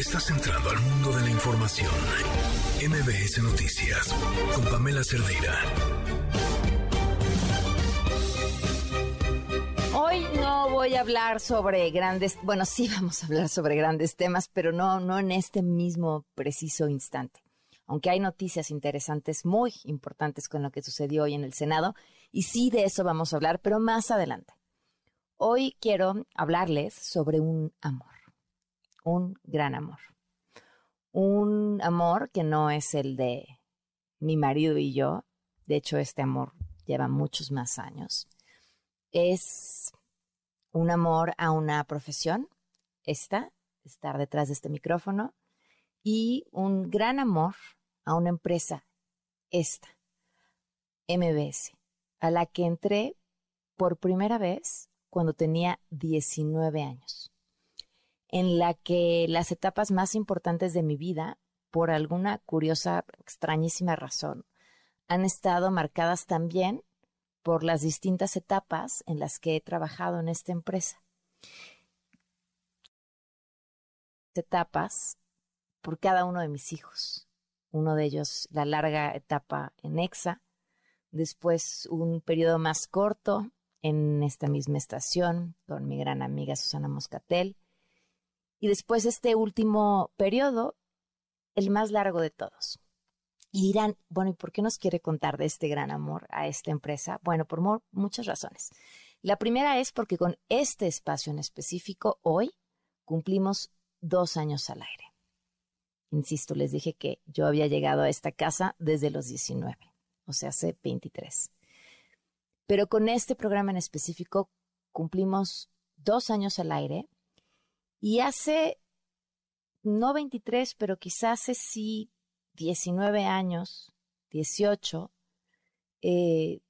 Estás entrando al mundo de la información. MBS Noticias con Pamela Cerdeira. Hoy no voy a hablar sobre grandes, bueno, sí vamos a hablar sobre grandes temas, pero no, no en este mismo preciso instante. Aunque hay noticias interesantes, muy importantes con lo que sucedió hoy en el Senado, y sí de eso vamos a hablar, pero más adelante. Hoy quiero hablarles sobre un amor, un gran amor. Un amor que no es el de mi marido y yo, de hecho este amor lleva muchos más años. Es un amor a una profesión, esta, estar detrás de este micrófono, y un gran amor a una empresa, esta, MBS, a la que entré por primera vez cuando tenía 19 años, en la que las etapas más importantes de mi vida, por alguna curiosa, extrañísima razón, han estado marcadas también por las distintas etapas en las que he trabajado en esta empresa. Etapas por cada uno de mis hijos. Uno de ellos la larga etapa en EXA, después un periodo más corto en esta misma estación con mi gran amiga Susana Moscatel. Y después este último periodo, el más largo de todos. Y dirán, bueno, ¿y por qué nos quiere contar de este gran amor a esta empresa? Bueno, por muchas razones. La primera es porque con este espacio en específico, hoy cumplimos dos años al aire. Insisto, les dije que yo había llegado a esta casa desde los 19, o sea, hace 23. Pero con este programa en específico cumplimos dos años al aire y hace, no 23, pero quizás hace sí 19 años, 18, eh,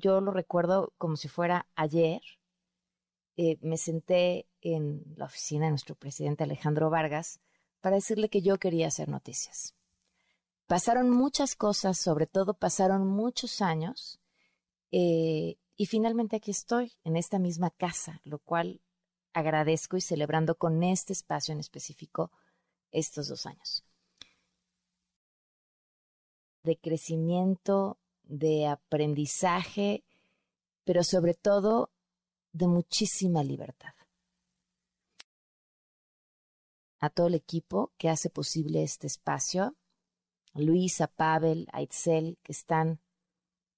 yo lo recuerdo como si fuera ayer, eh, me senté en la oficina de nuestro presidente Alejandro Vargas para decirle que yo quería hacer noticias. Pasaron muchas cosas, sobre todo pasaron muchos años, eh, y finalmente aquí estoy, en esta misma casa, lo cual agradezco y celebrando con este espacio en específico estos dos años. De crecimiento, de aprendizaje, pero sobre todo de muchísima libertad. A todo el equipo que hace posible este espacio, a Luisa, Pavel, a Itzel, que están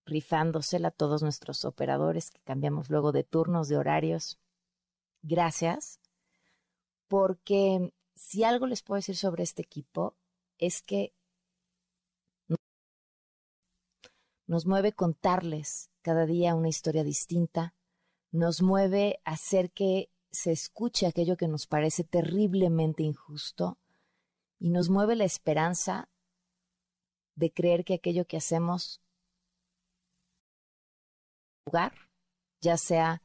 rifándosela a todos nuestros operadores que cambiamos luego de turnos, de horarios. Gracias, porque si algo les puedo decir sobre este equipo es que nos mueve contarles cada día una historia distinta, nos mueve hacer que se escuche aquello que nos parece terriblemente injusto y nos mueve la esperanza de creer que aquello que hacemos lugar, ya sea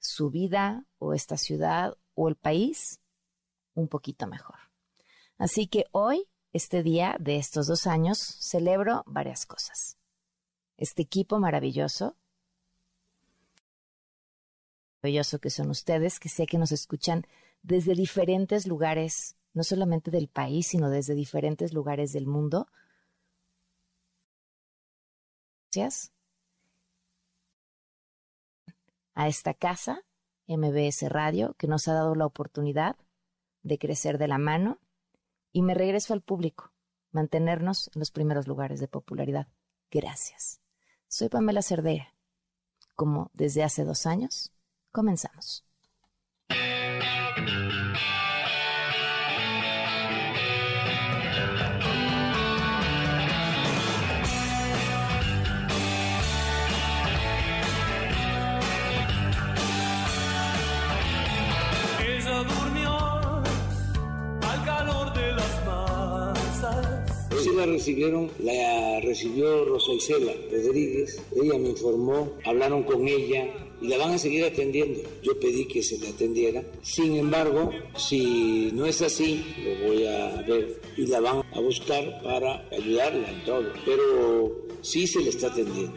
su vida o esta ciudad o el país, un poquito mejor. Así que hoy, este día de estos dos años, celebro varias cosas. Este equipo maravilloso, maravilloso que son ustedes, que sé que nos escuchan desde diferentes lugares, no solamente del país, sino desde diferentes lugares del mundo. Gracias a esta casa, MBS Radio, que nos ha dado la oportunidad de crecer de la mano y me regreso al público, mantenernos en los primeros lugares de popularidad. Gracias. Soy Pamela Cerdera. Como desde hace dos años, comenzamos. La recibieron, la recibió Rosa Isela Rodríguez, ella me informó, hablaron con ella y la van a seguir atendiendo. Yo pedí que se la atendiera. Sin embargo, si no es así, lo voy a ver y la van a buscar para ayudarla en todo. Pero sí se le está atendiendo.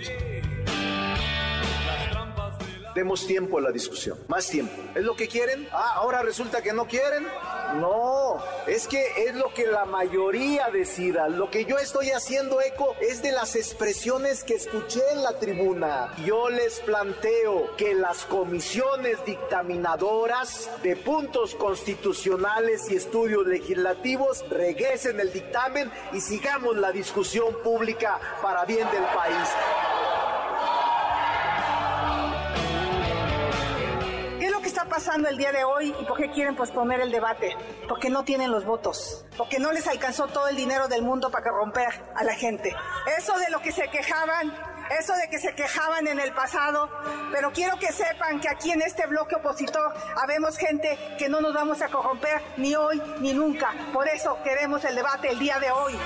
Demos tiempo a la discusión, más tiempo. ¿Es lo que quieren? Ah, ahora resulta que no quieren. No, es que es lo que la mayoría decida. Lo que yo estoy haciendo eco es de las expresiones que escuché en la tribuna. Yo les planteo que las comisiones dictaminadoras de puntos constitucionales y estudios legislativos regresen el dictamen y sigamos la discusión pública para bien del país. Pasando el día de hoy y por qué quieren posponer el debate? Porque no tienen los votos, porque no les alcanzó todo el dinero del mundo para romper a la gente. Eso de lo que se quejaban, eso de que se quejaban en el pasado, pero quiero que sepan que aquí en este bloque opositor habemos gente que no nos vamos a corromper ni hoy ni nunca. Por eso queremos el debate el día de hoy.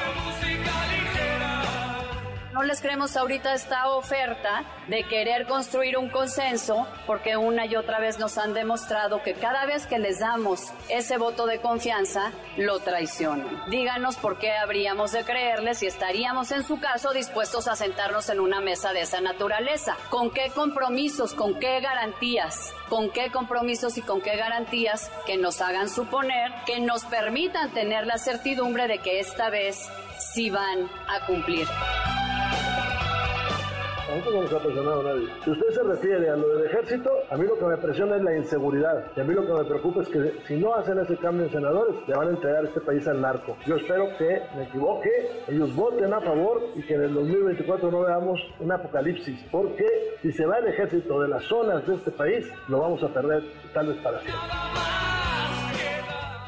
Les creemos ahorita esta oferta de querer construir un consenso porque una y otra vez nos han demostrado que cada vez que les damos ese voto de confianza, lo traicionan. Díganos por qué habríamos de creerles y estaríamos en su caso dispuestos a sentarnos en una mesa de esa naturaleza. ¿Con qué compromisos, con qué garantías? ¿Con qué compromisos y con qué garantías que nos hagan suponer, que nos permitan tener la certidumbre de que esta vez sí van a cumplir? A nosotros no nos ha presionado nadie. Si usted se refiere a lo del ejército, a mí lo que me presiona es la inseguridad. Y a mí lo que me preocupa es que si no hacen ese cambio en senadores, le van a entregar este país al narco. Yo espero que me equivoque, ellos voten a favor y que en el 2024 no veamos un apocalipsis. Porque si se va el ejército de las zonas de este país, lo vamos a perder tal vez para siempre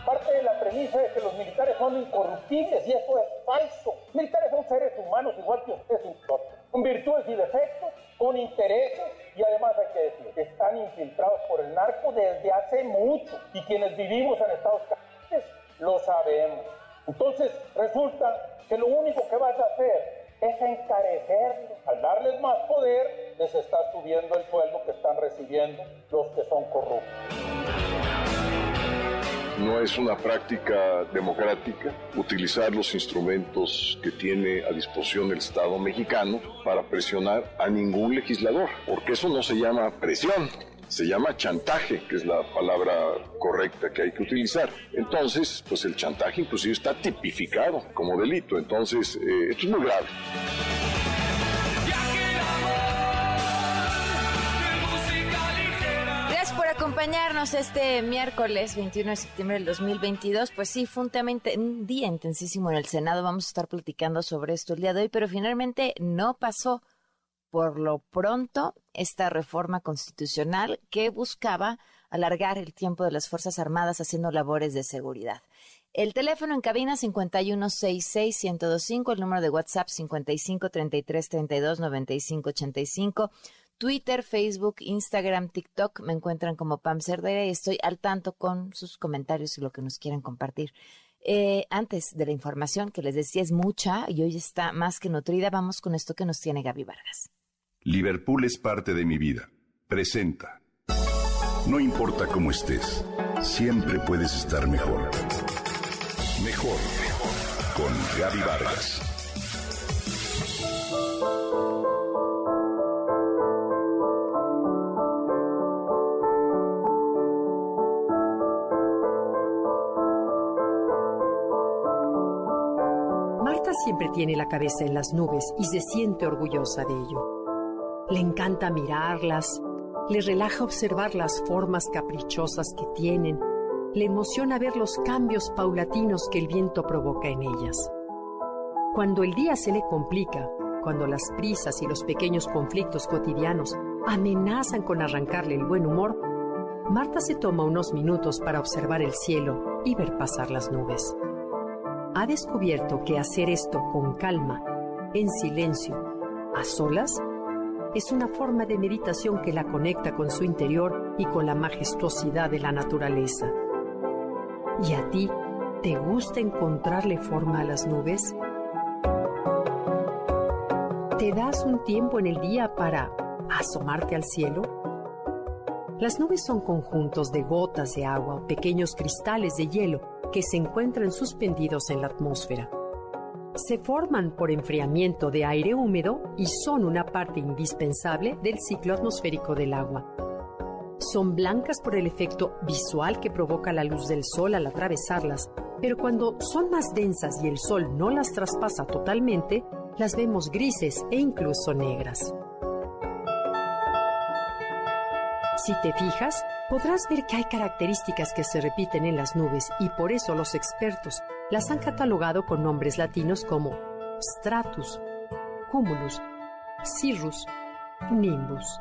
parte de la premisa es que los militares son incorruptibles y eso es falso. Militares son seres humanos igual que ustedes con virtudes y defectos, con intereses y además hay que decir que están infiltrados por el narco desde hace mucho y quienes vivimos en Estados Unidos lo sabemos. Entonces resulta que lo único que vas a hacer es encarecerlos. Al darles más poder, les está subiendo el sueldo que están recibiendo los que son corruptos no es una práctica democrática utilizar los instrumentos que tiene a disposición el Estado mexicano para presionar a ningún legislador, porque eso no se llama presión, se llama chantaje, que es la palabra correcta que hay que utilizar. Entonces, pues el chantaje inclusive está tipificado como delito, entonces eh, esto es muy grave. Acompañarnos este miércoles 21 de septiembre del 2022. Pues sí, fue un día intensísimo en el Senado. Vamos a estar platicando sobre esto el día de hoy, pero finalmente no pasó por lo pronto esta reforma constitucional que buscaba alargar el tiempo de las Fuerzas Armadas haciendo labores de seguridad. El teléfono en cabina 5166125, el número de WhatsApp 5533329585. Twitter, Facebook, Instagram, TikTok me encuentran como Pam Cerdera y estoy al tanto con sus comentarios y lo que nos quieran compartir. Eh, antes de la información que les decía es mucha y hoy está más que nutrida, vamos con esto que nos tiene Gaby Vargas. Liverpool es parte de mi vida. Presenta. No importa cómo estés, siempre puedes estar mejor. Mejor. Con Gaby Vargas. Siempre tiene la cabeza en las nubes y se siente orgullosa de ello. Le encanta mirarlas, le relaja observar las formas caprichosas que tienen, le emociona ver los cambios paulatinos que el viento provoca en ellas. Cuando el día se le complica, cuando las prisas y los pequeños conflictos cotidianos amenazan con arrancarle el buen humor, Marta se toma unos minutos para observar el cielo y ver pasar las nubes ha descubierto que hacer esto con calma, en silencio, a solas, es una forma de meditación que la conecta con su interior y con la majestuosidad de la naturaleza. ¿Y a ti te gusta encontrarle forma a las nubes? ¿Te das un tiempo en el día para asomarte al cielo? Las nubes son conjuntos de gotas de agua o pequeños cristales de hielo que se encuentran suspendidos en la atmósfera. Se forman por enfriamiento de aire húmedo y son una parte indispensable del ciclo atmosférico del agua. Son blancas por el efecto visual que provoca la luz del sol al atravesarlas, pero cuando son más densas y el sol no las traspasa totalmente, las vemos grises e incluso negras. Si te fijas, podrás ver que hay características que se repiten en las nubes y por eso los expertos las han catalogado con nombres latinos como stratus, cumulus, cirrus, nimbus.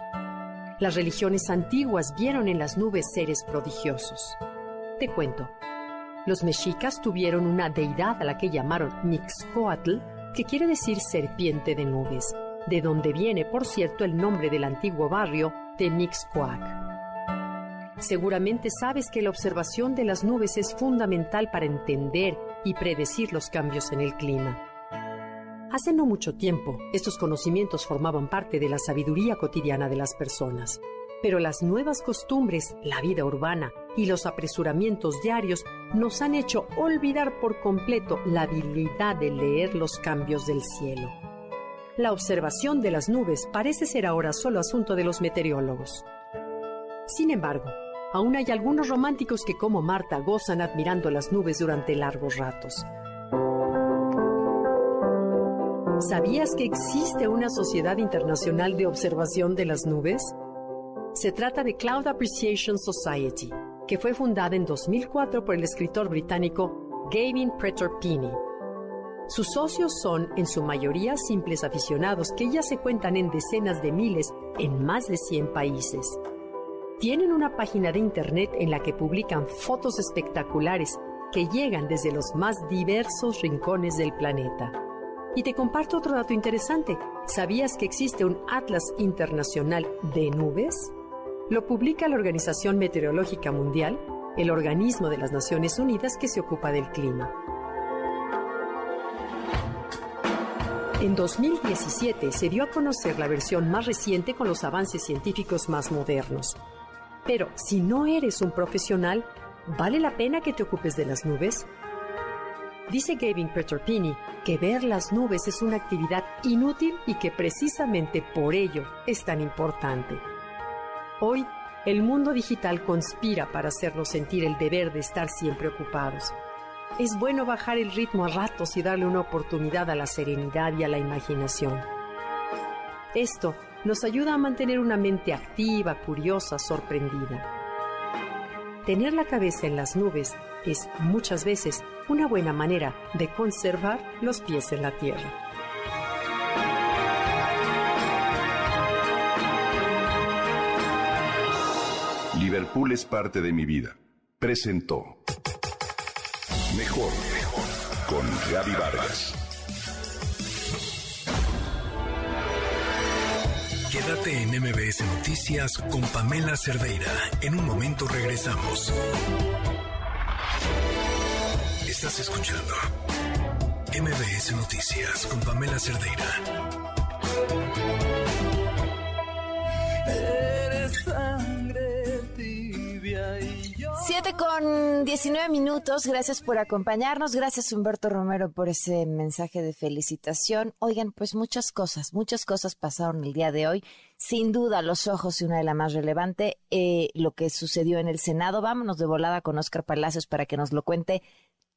Las religiones antiguas vieron en las nubes seres prodigiosos. Te cuento. Los mexicas tuvieron una deidad a la que llamaron Mixcoatl, que quiere decir serpiente de nubes, de donde viene, por cierto, el nombre del antiguo barrio de Mixcoac. Seguramente sabes que la observación de las nubes es fundamental para entender y predecir los cambios en el clima. Hace no mucho tiempo, estos conocimientos formaban parte de la sabiduría cotidiana de las personas. Pero las nuevas costumbres, la vida urbana y los apresuramientos diarios nos han hecho olvidar por completo la habilidad de leer los cambios del cielo. La observación de las nubes parece ser ahora solo asunto de los meteorólogos. Sin embargo, aún hay algunos románticos que como Marta gozan admirando las nubes durante largos ratos. ¿Sabías que existe una sociedad internacional de observación de las nubes? Se trata de Cloud Appreciation Society, que fue fundada en 2004 por el escritor británico Gavin Pretor-Pini. Sus socios son, en su mayoría, simples aficionados que ya se cuentan en decenas de miles en más de 100 países. Tienen una página de internet en la que publican fotos espectaculares que llegan desde los más diversos rincones del planeta. Y te comparto otro dato interesante. ¿Sabías que existe un Atlas Internacional de Nubes? Lo publica la Organización Meteorológica Mundial, el organismo de las Naciones Unidas que se ocupa del clima. En 2017 se dio a conocer la versión más reciente con los avances científicos más modernos. Pero si no eres un profesional, ¿vale la pena que te ocupes de las nubes? Dice Gavin Peterpini que ver las nubes es una actividad inútil y que precisamente por ello es tan importante. Hoy, el mundo digital conspira para hacernos sentir el deber de estar siempre ocupados. Es bueno bajar el ritmo a ratos y darle una oportunidad a la serenidad y a la imaginación. Esto nos ayuda a mantener una mente activa, curiosa, sorprendida. Tener la cabeza en las nubes es muchas veces una buena manera de conservar los pies en la tierra. Liverpool es parte de mi vida. Presentó Mejor con Gaby Vargas. Quédate en MBS Noticias con Pamela Cerdeira. En un momento regresamos. Estás escuchando MBS Noticias con Pamela Cerdeira. Eres sangre tibia y. 7 con 19 minutos. Gracias por acompañarnos. Gracias Humberto Romero por ese mensaje de felicitación. Oigan, pues muchas cosas, muchas cosas pasaron el día de hoy. Sin duda, los ojos y una de las más relevantes, eh, lo que sucedió en el Senado. Vámonos de volada con Oscar Palacios para que nos lo cuente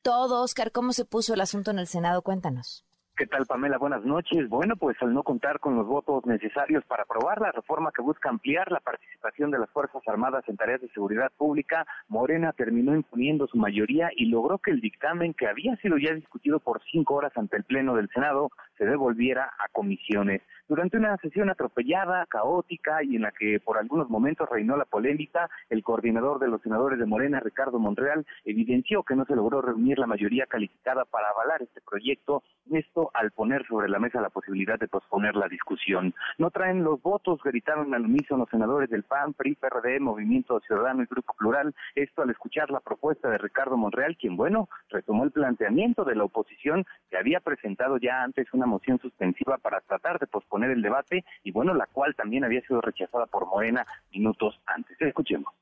todo. Oscar, ¿cómo se puso el asunto en el Senado? Cuéntanos. ¿Qué tal, Pamela? Buenas noches. Bueno, pues al no contar con los votos necesarios para aprobar la reforma que busca ampliar la participación de las Fuerzas Armadas en tareas de seguridad pública, Morena terminó imponiendo su mayoría y logró que el dictamen, que había sido ya discutido por cinco horas ante el Pleno del Senado, se devolviera a comisiones. Durante una sesión atropellada, caótica y en la que por algunos momentos reinó la polémica, el coordinador de los senadores de Morena, Ricardo Montreal, evidenció que no se logró reunir la mayoría calificada para avalar este proyecto, esto al poner sobre la mesa la posibilidad de posponer la discusión. No traen los votos, gritaron al unísono los senadores del PAN, PRI, PRD, Movimiento Ciudadano y Grupo Plural, esto al escuchar la propuesta de Ricardo Monreal, quien, bueno, retomó el planteamiento de la oposición que había presentado ya antes una moción suspensiva para tratar de posponer el debate y bueno, la cual también había sido rechazada por Morena minutos antes. Escuchemos.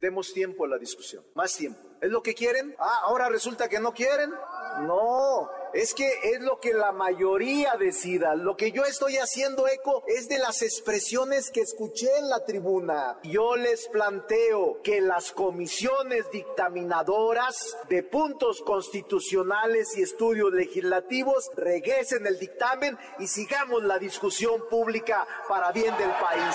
Demos tiempo a la discusión, más tiempo. ¿Es lo que quieren? Ah, ahora resulta que no quieren. No, es que es lo que la mayoría decida. Lo que yo estoy haciendo eco es de las expresiones que escuché en la tribuna. Yo les planteo que las comisiones dictaminadoras de puntos constitucionales y estudios legislativos regresen el dictamen y sigamos la discusión pública para bien del país.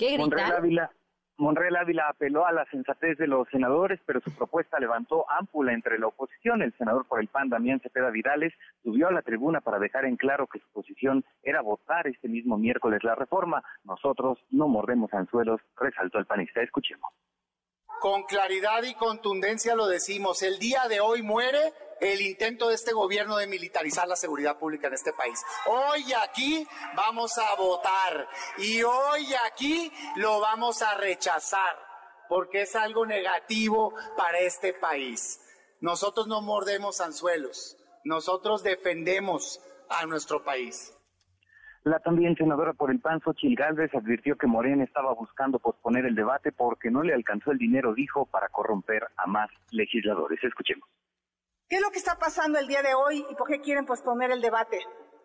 ¿Qué Monreal Ávila, Monreal Ávila apeló a la sensatez de los senadores, pero su propuesta levantó ámpula entre la oposición. El senador por el PAN, Damián Cepeda Vidales, subió a la tribuna para dejar en claro que su posición era votar este mismo miércoles la reforma. Nosotros no mordemos anzuelos, resaltó el panista. Escuchemos. Con claridad y contundencia lo decimos, el día de hoy muere el intento de este gobierno de militarizar la seguridad pública en este país. Hoy aquí vamos a votar y hoy aquí lo vamos a rechazar porque es algo negativo para este país. Nosotros no mordemos anzuelos, nosotros defendemos a nuestro país. La también senadora por el PAN, Xochitl Gálvez, advirtió que Morena estaba buscando posponer el debate porque no le alcanzó el dinero, dijo, para corromper a más legisladores. Escuchemos. ¿Qué es lo que está pasando el día de hoy y por qué quieren posponer el debate?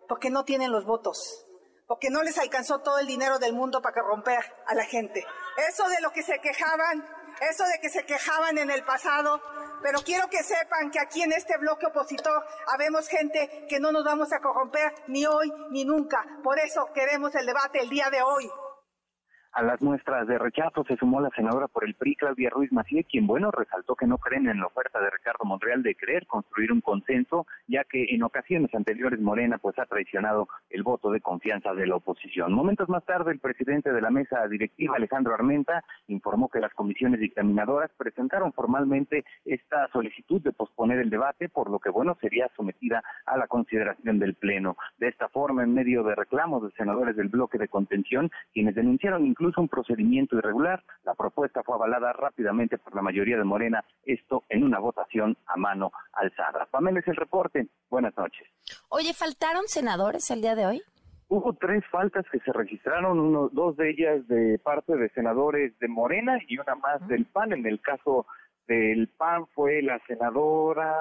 Porque no tienen los votos, porque no les alcanzó todo el dinero del mundo para corromper a la gente. Eso de lo que se quejaban, eso de que se quejaban en el pasado, pero quiero que sepan que aquí en este bloque opositor habemos gente que no nos vamos a corromper ni hoy ni nunca. Por eso queremos el debate el día de hoy. A las muestras de rechazo se sumó la senadora por el PRI, Claudia Ruiz Macié, quien, bueno, resaltó que no creen en la oferta de Ricardo Monreal de querer construir un consenso, ya que en ocasiones anteriores Morena pues ha traicionado el voto de confianza de la oposición. Momentos más tarde, el presidente de la mesa directiva, Alejandro Armenta, informó que las comisiones dictaminadoras presentaron formalmente esta solicitud de posponer el debate, por lo que, bueno, sería sometida a la consideración del Pleno. De esta forma, en medio de reclamos de senadores del bloque de contención, quienes denunciaron incluso incluso un procedimiento irregular. La propuesta fue avalada rápidamente por la mayoría de Morena, esto en una votación a mano alzada. Pamela es el reporte. Buenas noches. Oye, ¿faltaron senadores el día de hoy? Hubo tres faltas que se registraron, uno, dos de ellas de parte de senadores de Morena y una más del PAN. En el caso del PAN fue la senadora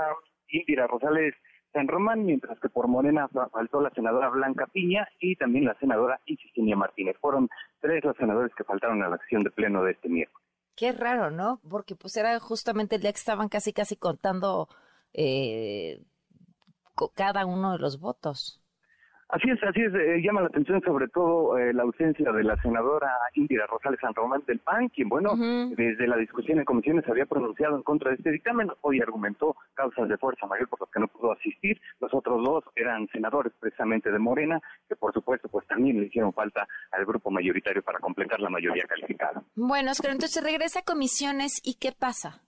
Indira Rosales San Román, mientras que por Morena faltó la senadora Blanca Piña y también la senadora Isisenia Martínez. Fueron tres los senadores que faltaron a la acción de pleno de este miércoles. Qué raro, ¿no? Porque pues era justamente el día que estaban casi casi contando eh, cada uno de los votos. Así es, así es. Eh, llama la atención sobre todo eh, la ausencia de la senadora Indira Rosales San Román del PAN, quien, bueno, desde la discusión en comisiones había pronunciado en contra de este dictamen. Hoy argumentó causas de fuerza mayor por las que no pudo asistir. Los otros dos eran senadores precisamente de Morena, que por supuesto pues también le hicieron falta al grupo mayoritario para completar la mayoría calificada. Bueno, Oscar, entonces regresa a comisiones y ¿qué pasa?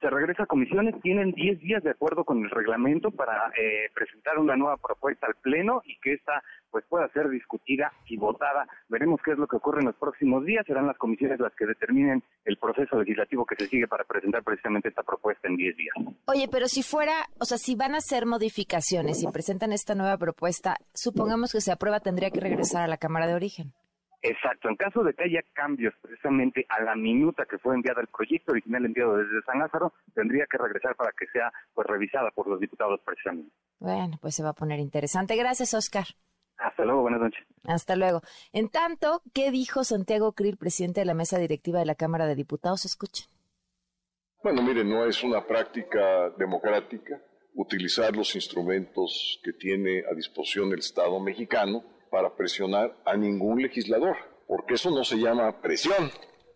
Se regresa a comisiones, tienen 10 días de acuerdo con el reglamento para eh, presentar una nueva propuesta al Pleno y que esta pues pueda ser discutida y votada. Veremos qué es lo que ocurre en los próximos días. Serán las comisiones las que determinen el proceso legislativo que se sigue para presentar precisamente esta propuesta en 10 días. Oye, pero si fuera, o sea, si van a hacer modificaciones y presentan esta nueva propuesta, supongamos que se aprueba, tendría que regresar a la Cámara de Origen. Exacto, en caso de que haya cambios precisamente a la minuta que fue enviada el proyecto original enviado desde San Lázaro, tendría que regresar para que sea pues revisada por los diputados precisamente. Bueno, pues se va a poner interesante. Gracias, Oscar. Hasta luego, buenas noches. Hasta luego. En tanto, ¿qué dijo Santiago Krill, presidente de la mesa directiva de la Cámara de Diputados? Escuchen. Bueno, mire, no es una práctica democrática utilizar los instrumentos que tiene a disposición el Estado mexicano para presionar a ningún legislador, porque eso no se llama presión,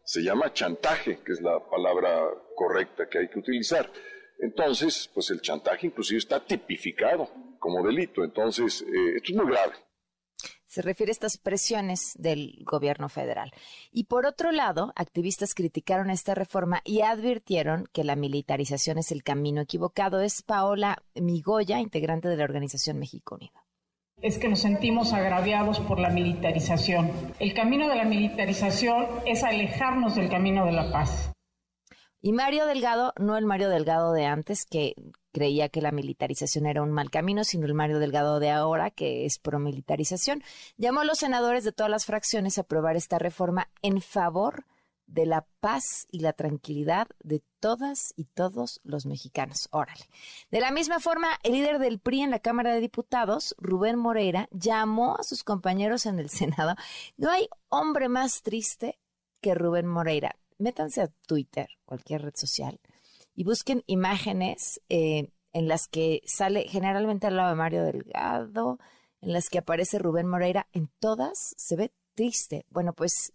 se llama chantaje, que es la palabra correcta que hay que utilizar. Entonces, pues el chantaje inclusive está tipificado como delito, entonces eh, esto es muy grave. Se refiere a estas presiones del gobierno federal. Y por otro lado, activistas criticaron esta reforma y advirtieron que la militarización es el camino equivocado. Es Paola Migoya, integrante de la organización México Unido es que nos sentimos agraviados por la militarización. El camino de la militarización es alejarnos del camino de la paz. Y Mario Delgado, no el Mario Delgado de antes, que creía que la militarización era un mal camino, sino el Mario Delgado de ahora, que es promilitarización, llamó a los senadores de todas las fracciones a aprobar esta reforma en favor de la paz y la tranquilidad de todas y todos los mexicanos. Órale. De la misma forma, el líder del PRI en la Cámara de Diputados, Rubén Moreira, llamó a sus compañeros en el Senado. No hay hombre más triste que Rubén Moreira. Métanse a Twitter, cualquier red social, y busquen imágenes eh, en las que sale generalmente al lado de Mario Delgado, en las que aparece Rubén Moreira. En todas se ve triste. Bueno, pues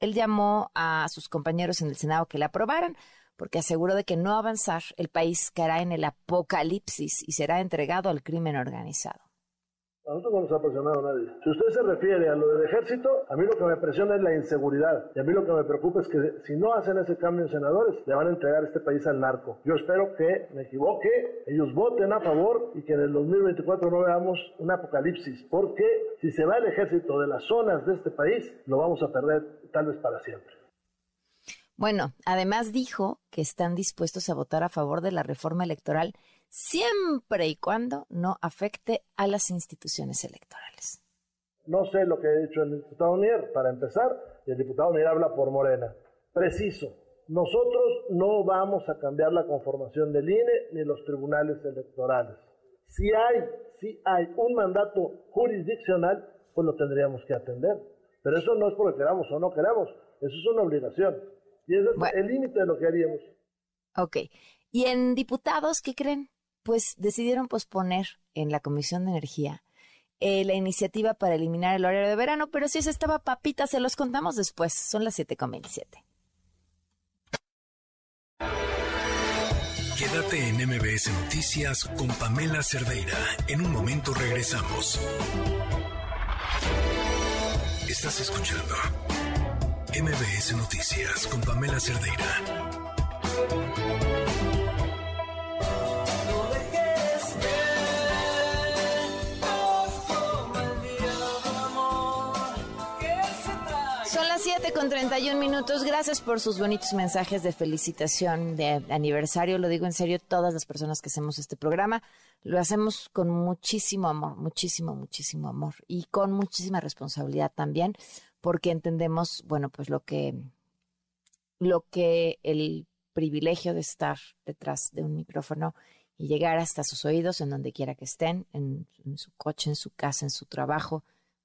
él llamó a sus compañeros en el Senado que la aprobaran, porque aseguró de que no avanzar, el país caerá en el apocalipsis y será entregado al crimen organizado. A nosotros no nos ha presionado nadie. Si usted se refiere a lo del ejército, a mí lo que me presiona es la inseguridad. Y a mí lo que me preocupa es que si no hacen ese cambio en senadores, le van a entregar este país al narco. Yo espero que me equivoque, ellos voten a favor y que en el 2024 no veamos un apocalipsis. Porque si se va el ejército de las zonas de este país, lo vamos a perder tal vez para siempre. Bueno, además dijo que están dispuestos a votar a favor de la reforma electoral siempre y cuando no afecte a las instituciones electorales. No sé lo que ha dicho el diputado Mier, para empezar, y el diputado Mier habla por Morena. Preciso, nosotros no vamos a cambiar la conformación del INE ni los tribunales electorales. Si hay, si hay un mandato jurisdiccional, pues lo tendríamos que atender. Pero eso no es porque queramos o no queramos, eso es una obligación. Y ese es el límite de lo que haríamos. Ok. ¿Y en diputados qué creen? Pues decidieron posponer en la Comisión de Energía eh, la iniciativa para eliminar el horario de verano, pero si esa estaba papita, se los contamos después. Son las 7.27. Quédate en MBS Noticias con Pamela Cerdeira. En un momento regresamos. Estás escuchando MBS Noticias con Pamela Cerdeira. Con 31 minutos. Gracias por sus bonitos mensajes de felicitación de aniversario. Lo digo en serio, todas las personas que hacemos este programa lo hacemos con muchísimo amor, muchísimo, muchísimo amor y con muchísima responsabilidad también, porque entendemos, bueno, pues lo que lo que el privilegio de estar detrás de un micrófono y llegar hasta sus oídos en donde quiera que estén, en su coche, en su casa, en su trabajo,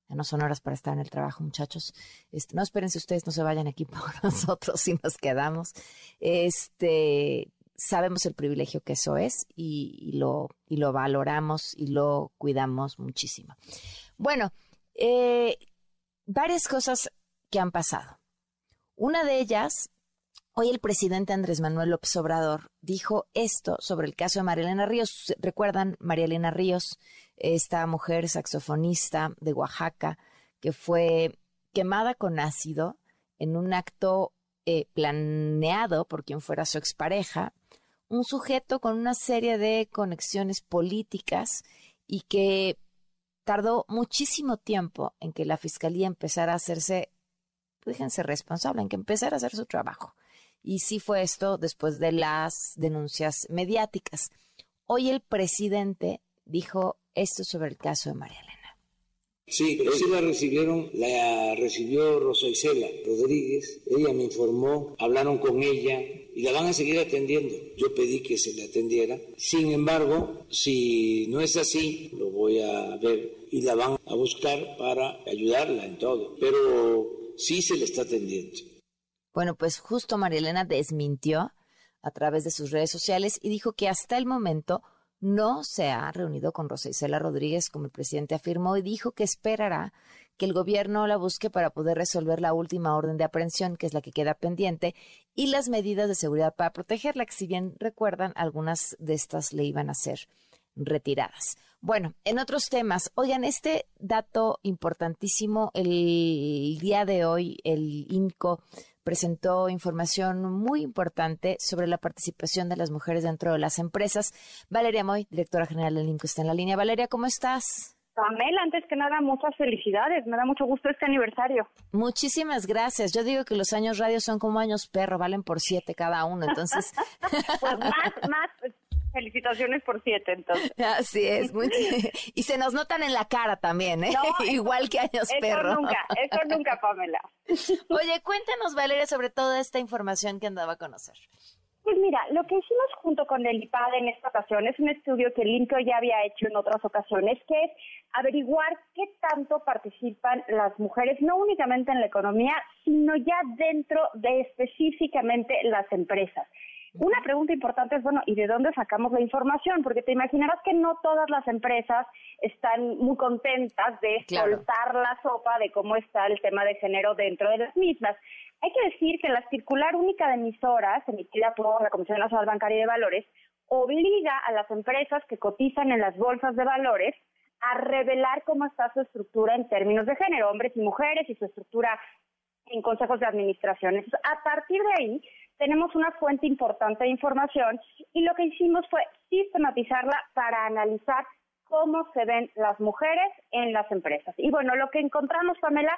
no son horas para estar en el trabajo, muchachos. Este, no espérense ustedes, no se vayan aquí por nosotros si nos quedamos. Este, sabemos el privilegio que eso es y, lo, y lo valoramos y lo cuidamos muchísimo. Bueno, eh, varias cosas que han pasado. Una de ellas, hoy el presidente Andrés Manuel López Obrador dijo esto sobre el caso de María Elena Ríos. ¿Recuerdan María Elena Ríos? Esta mujer saxofonista de Oaxaca que fue quemada con ácido en un acto eh, planeado por quien fuera su expareja, un sujeto con una serie de conexiones políticas y que tardó muchísimo tiempo en que la fiscalía empezara a hacerse, déjense responsable, en que empezara a hacer su trabajo. Y sí fue esto después de las denuncias mediáticas. Hoy el presidente dijo esto sobre el caso de María Elena. Sí, sí la recibieron, la recibió Rosa Isela Rodríguez, ella me informó, hablaron con ella y la van a seguir atendiendo. Yo pedí que se le atendiera. Sin embargo, si no es así, lo voy a ver y la van a buscar para ayudarla en todo. Pero sí se le está atendiendo. Bueno, pues justo María Elena desmintió a través de sus redes sociales y dijo que hasta el momento no se ha reunido con Rosa Isela Rodríguez, como el presidente afirmó, y dijo que esperará que el gobierno la busque para poder resolver la última orden de aprehensión, que es la que queda pendiente, y las medidas de seguridad para protegerla, que si bien recuerdan, algunas de estas le iban a ser retiradas. Bueno, en otros temas, oigan, este dato importantísimo, el día de hoy, el INCO presentó información muy importante sobre la participación de las mujeres dentro de las empresas. Valeria Moy, directora general del INCO, está en la línea. Valeria, ¿cómo estás? Pamela, antes que nada, muchas felicidades. Me da mucho gusto este aniversario. Muchísimas gracias. Yo digo que los años radio son como años perro, valen por siete cada uno. Entonces. pues más, más, Felicitaciones por siete, entonces. Así es. Muy... y se nos notan en la cara también, ¿eh? Igual que años eso perro. nunca, eso nunca, Pamela. Oye, cuéntanos, Valeria, sobre toda esta información que andaba a conocer. Pues mira, lo que hicimos junto con el IPAD en esta ocasión es un estudio que el INCO ya había hecho en otras ocasiones, que es averiguar qué tanto participan las mujeres, no únicamente en la economía, sino ya dentro de específicamente las empresas. Una pregunta importante es, bueno, ¿y de dónde sacamos la información? Porque te imaginarás que no todas las empresas están muy contentas de Claro. soltar la sopa de cómo está el tema de género dentro de las mismas. Hay que decir que la circular única de emisoras, emitida por la Comisión Nacional Bancaria de Valores, obliga a las empresas que cotizan en las bolsas de valores a revelar cómo está su estructura en términos de género, hombres y mujeres, y su estructura en consejos de administración. Entonces, a partir de ahí, tenemos una fuente importante de información y lo que hicimos fue sistematizarla para analizar cómo se ven las mujeres en las empresas. Y bueno, lo que encontramos, Pamela,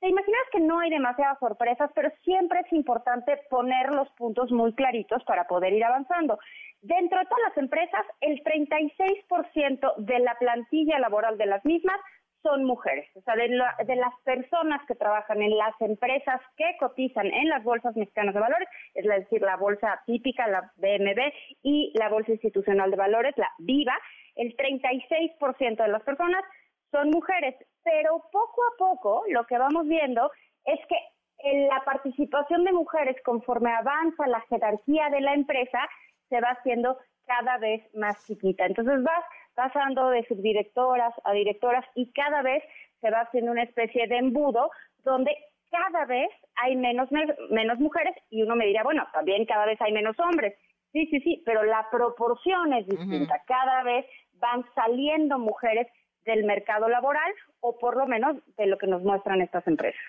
te imaginas que no hay demasiadas sorpresas, pero siempre es importante poner los puntos muy claritos para poder ir avanzando. Dentro de todas las empresas, el 36% de la plantilla laboral de las mismas son mujeres, o sea, de, la- de las personas que trabajan en las empresas que cotizan en las bolsas mexicanas de valores, es decir, la bolsa típica, la BMB, y la bolsa institucional de valores, la VIVA, el 36% de las personas son mujeres, pero poco a poco lo que vamos viendo es que en la participación de mujeres conforme avanza la jerarquía de la empresa se va haciendo cada vez más chiquita. Entonces vas pasando de subdirectoras a directoras y cada vez se va haciendo una especie de embudo donde cada vez hay menos, me- menos mujeres y uno me dirá, bueno, también cada vez hay menos hombres. Sí, sí, sí, pero la proporción es distinta. Cada vez van saliendo mujeres del mercado laboral o por lo menos de lo que nos muestran estas empresas.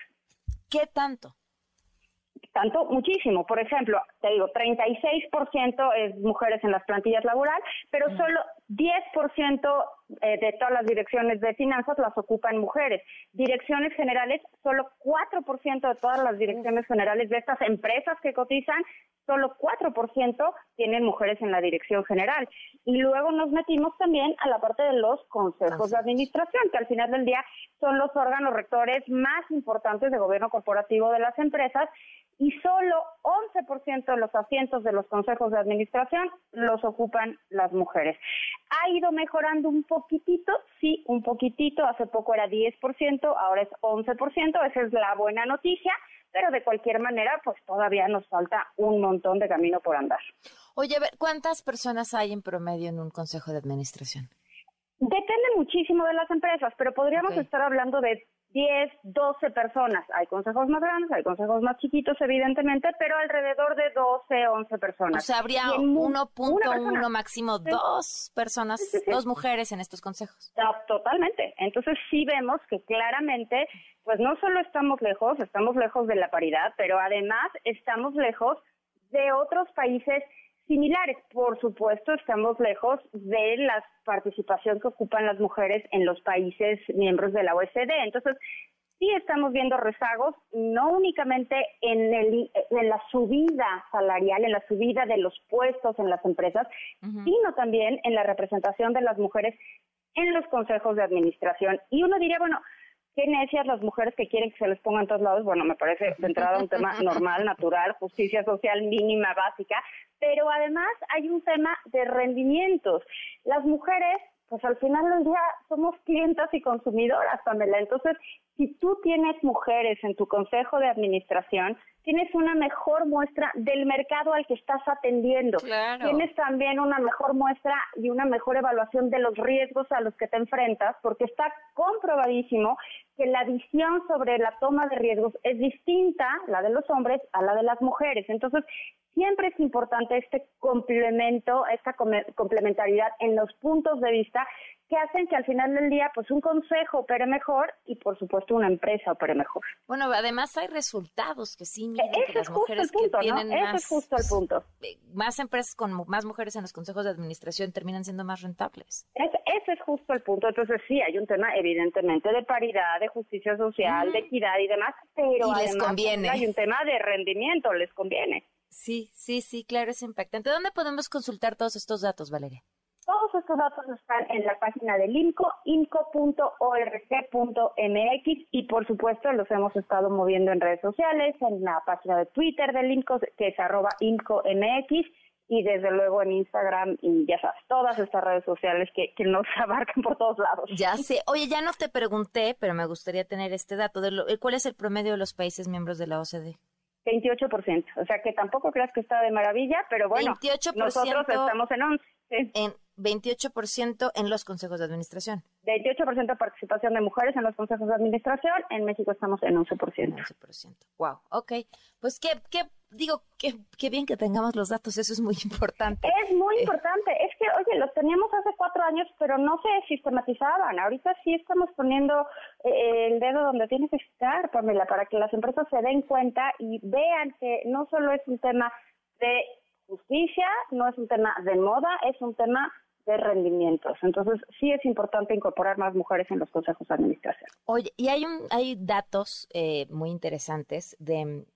¿Qué tanto? Tanto, muchísimo. Por ejemplo, te digo, 36% es mujeres en las plantillas laboral, pero solo 10% eh, de todas las direcciones de finanzas las ocupan mujeres. Direcciones generales, solo 4% de todas las direcciones generales de estas empresas que cotizan, solo 4% tienen mujeres en la dirección general. Y luego nos metimos también a la parte de los consejos de administración, que al final del día son los órganos rectores más importantes de gobierno corporativo de las empresas y solo 11% de los asientos de los consejos de administración los ocupan las mujeres. Ha ido mejorando un poquitito, sí, un poquitito, hace poco era 10%, ahora es 11%, esa es la buena noticia, pero de cualquier manera, pues todavía nos falta un montón de camino por andar. Oye, a ver, ¿cuántas personas hay en promedio en un consejo de administración? Depende muchísimo de las empresas, pero podríamos estar hablando de 10, 12 personas. Hay consejos más grandes, hay consejos más chiquitos, evidentemente, pero alrededor de 12, 11 personas. O sea, habría Y en mu- una 1.1, persona. máximo Sí. dos personas, Sí, sí, sí. dos mujeres en estos consejos. No, totalmente. Entonces sí vemos que claramente, pues no solo estamos lejos, estamos lejos de la paridad, pero además estamos lejos de otros países similares. Por supuesto, estamos lejos de la participación que ocupan las mujeres en los países miembros de la OECD. Entonces, sí estamos viendo rezagos, no únicamente en, el, en la subida salarial, en la subida de los puestos en las empresas, sino también en la representación de las mujeres en los consejos de administración. Y uno diría, bueno, qué necias las mujeres que quieren que se les ponga en todos lados. Bueno, me parece de entrada un tema normal, natural, justicia social mínima, básica, pero además hay un tema de rendimientos. Las mujeres, pues al final del día somos clientas y consumidoras, Pamela. Entonces, si tú tienes mujeres en tu consejo de administración, tienes una mejor muestra del mercado al que estás atendiendo. Claro. Tienes también una mejor muestra y una mejor evaluación de los riesgos a los que te enfrentas, porque está comprobadísimo que la visión sobre la toma de riesgos es distinta, la de los hombres, a la de las mujeres. Entonces, siempre es importante este complemento, esta complementariedad en los puntos de vista que hacen que al final del día, pues un consejo opere mejor y, por supuesto, una empresa opere mejor. Bueno, además hay resultados que sí miden que Ese las es justo el mujeres punto, que ¿no? tienen Ese más, es justo el punto. eh, más empresas con más mujeres en los consejos de administración terminan siendo más rentables. Es- ese es justo el punto. Entonces, sí, hay un tema, evidentemente, de paridad, de justicia social, de equidad y demás, pero Y les conviene. hay un tema de rendimiento, les conviene. Sí, sí, sí, claro, es impactante. ¿Dónde podemos consultar todos estos datos, Valeria? Todos estos datos están en la página del INCO, inco.org.mx y por supuesto los hemos estado moviendo en redes sociales, en la página de Twitter del INCO, que es arroba INCOMX y desde luego en Instagram y ya sabes, todas estas redes sociales que, que nos abarcan por todos lados. Ya sé. Oye, ya no te pregunté, pero me gustaría tener este dato. De lo, ¿Cuál es el promedio de los países miembros de la OCDE? 28%. O sea que tampoco creas que está de maravilla, pero bueno, 28% nosotros estamos en 11. En 28% en los consejos de administración. 28% de participación de mujeres en los consejos de administración. En México estamos en 11%. 11%. Wow, ok. Pues qué, qué digo, qué, qué bien que tengamos los datos, eso es muy importante. Es muy Eh, importante. Es que, oye, los teníamos hace cuatro años, pero no se sistematizaban. Ahorita sí estamos poniendo eh, el dedo donde tiene que estar, Pamela, para que las empresas se den cuenta y vean que no solo es un tema de justicia, no es un tema de moda, es un tema de rendimientos. Entonces, sí es importante incorporar más mujeres en los consejos de administración. Oye, y hay un, hay datos eh, muy interesantes de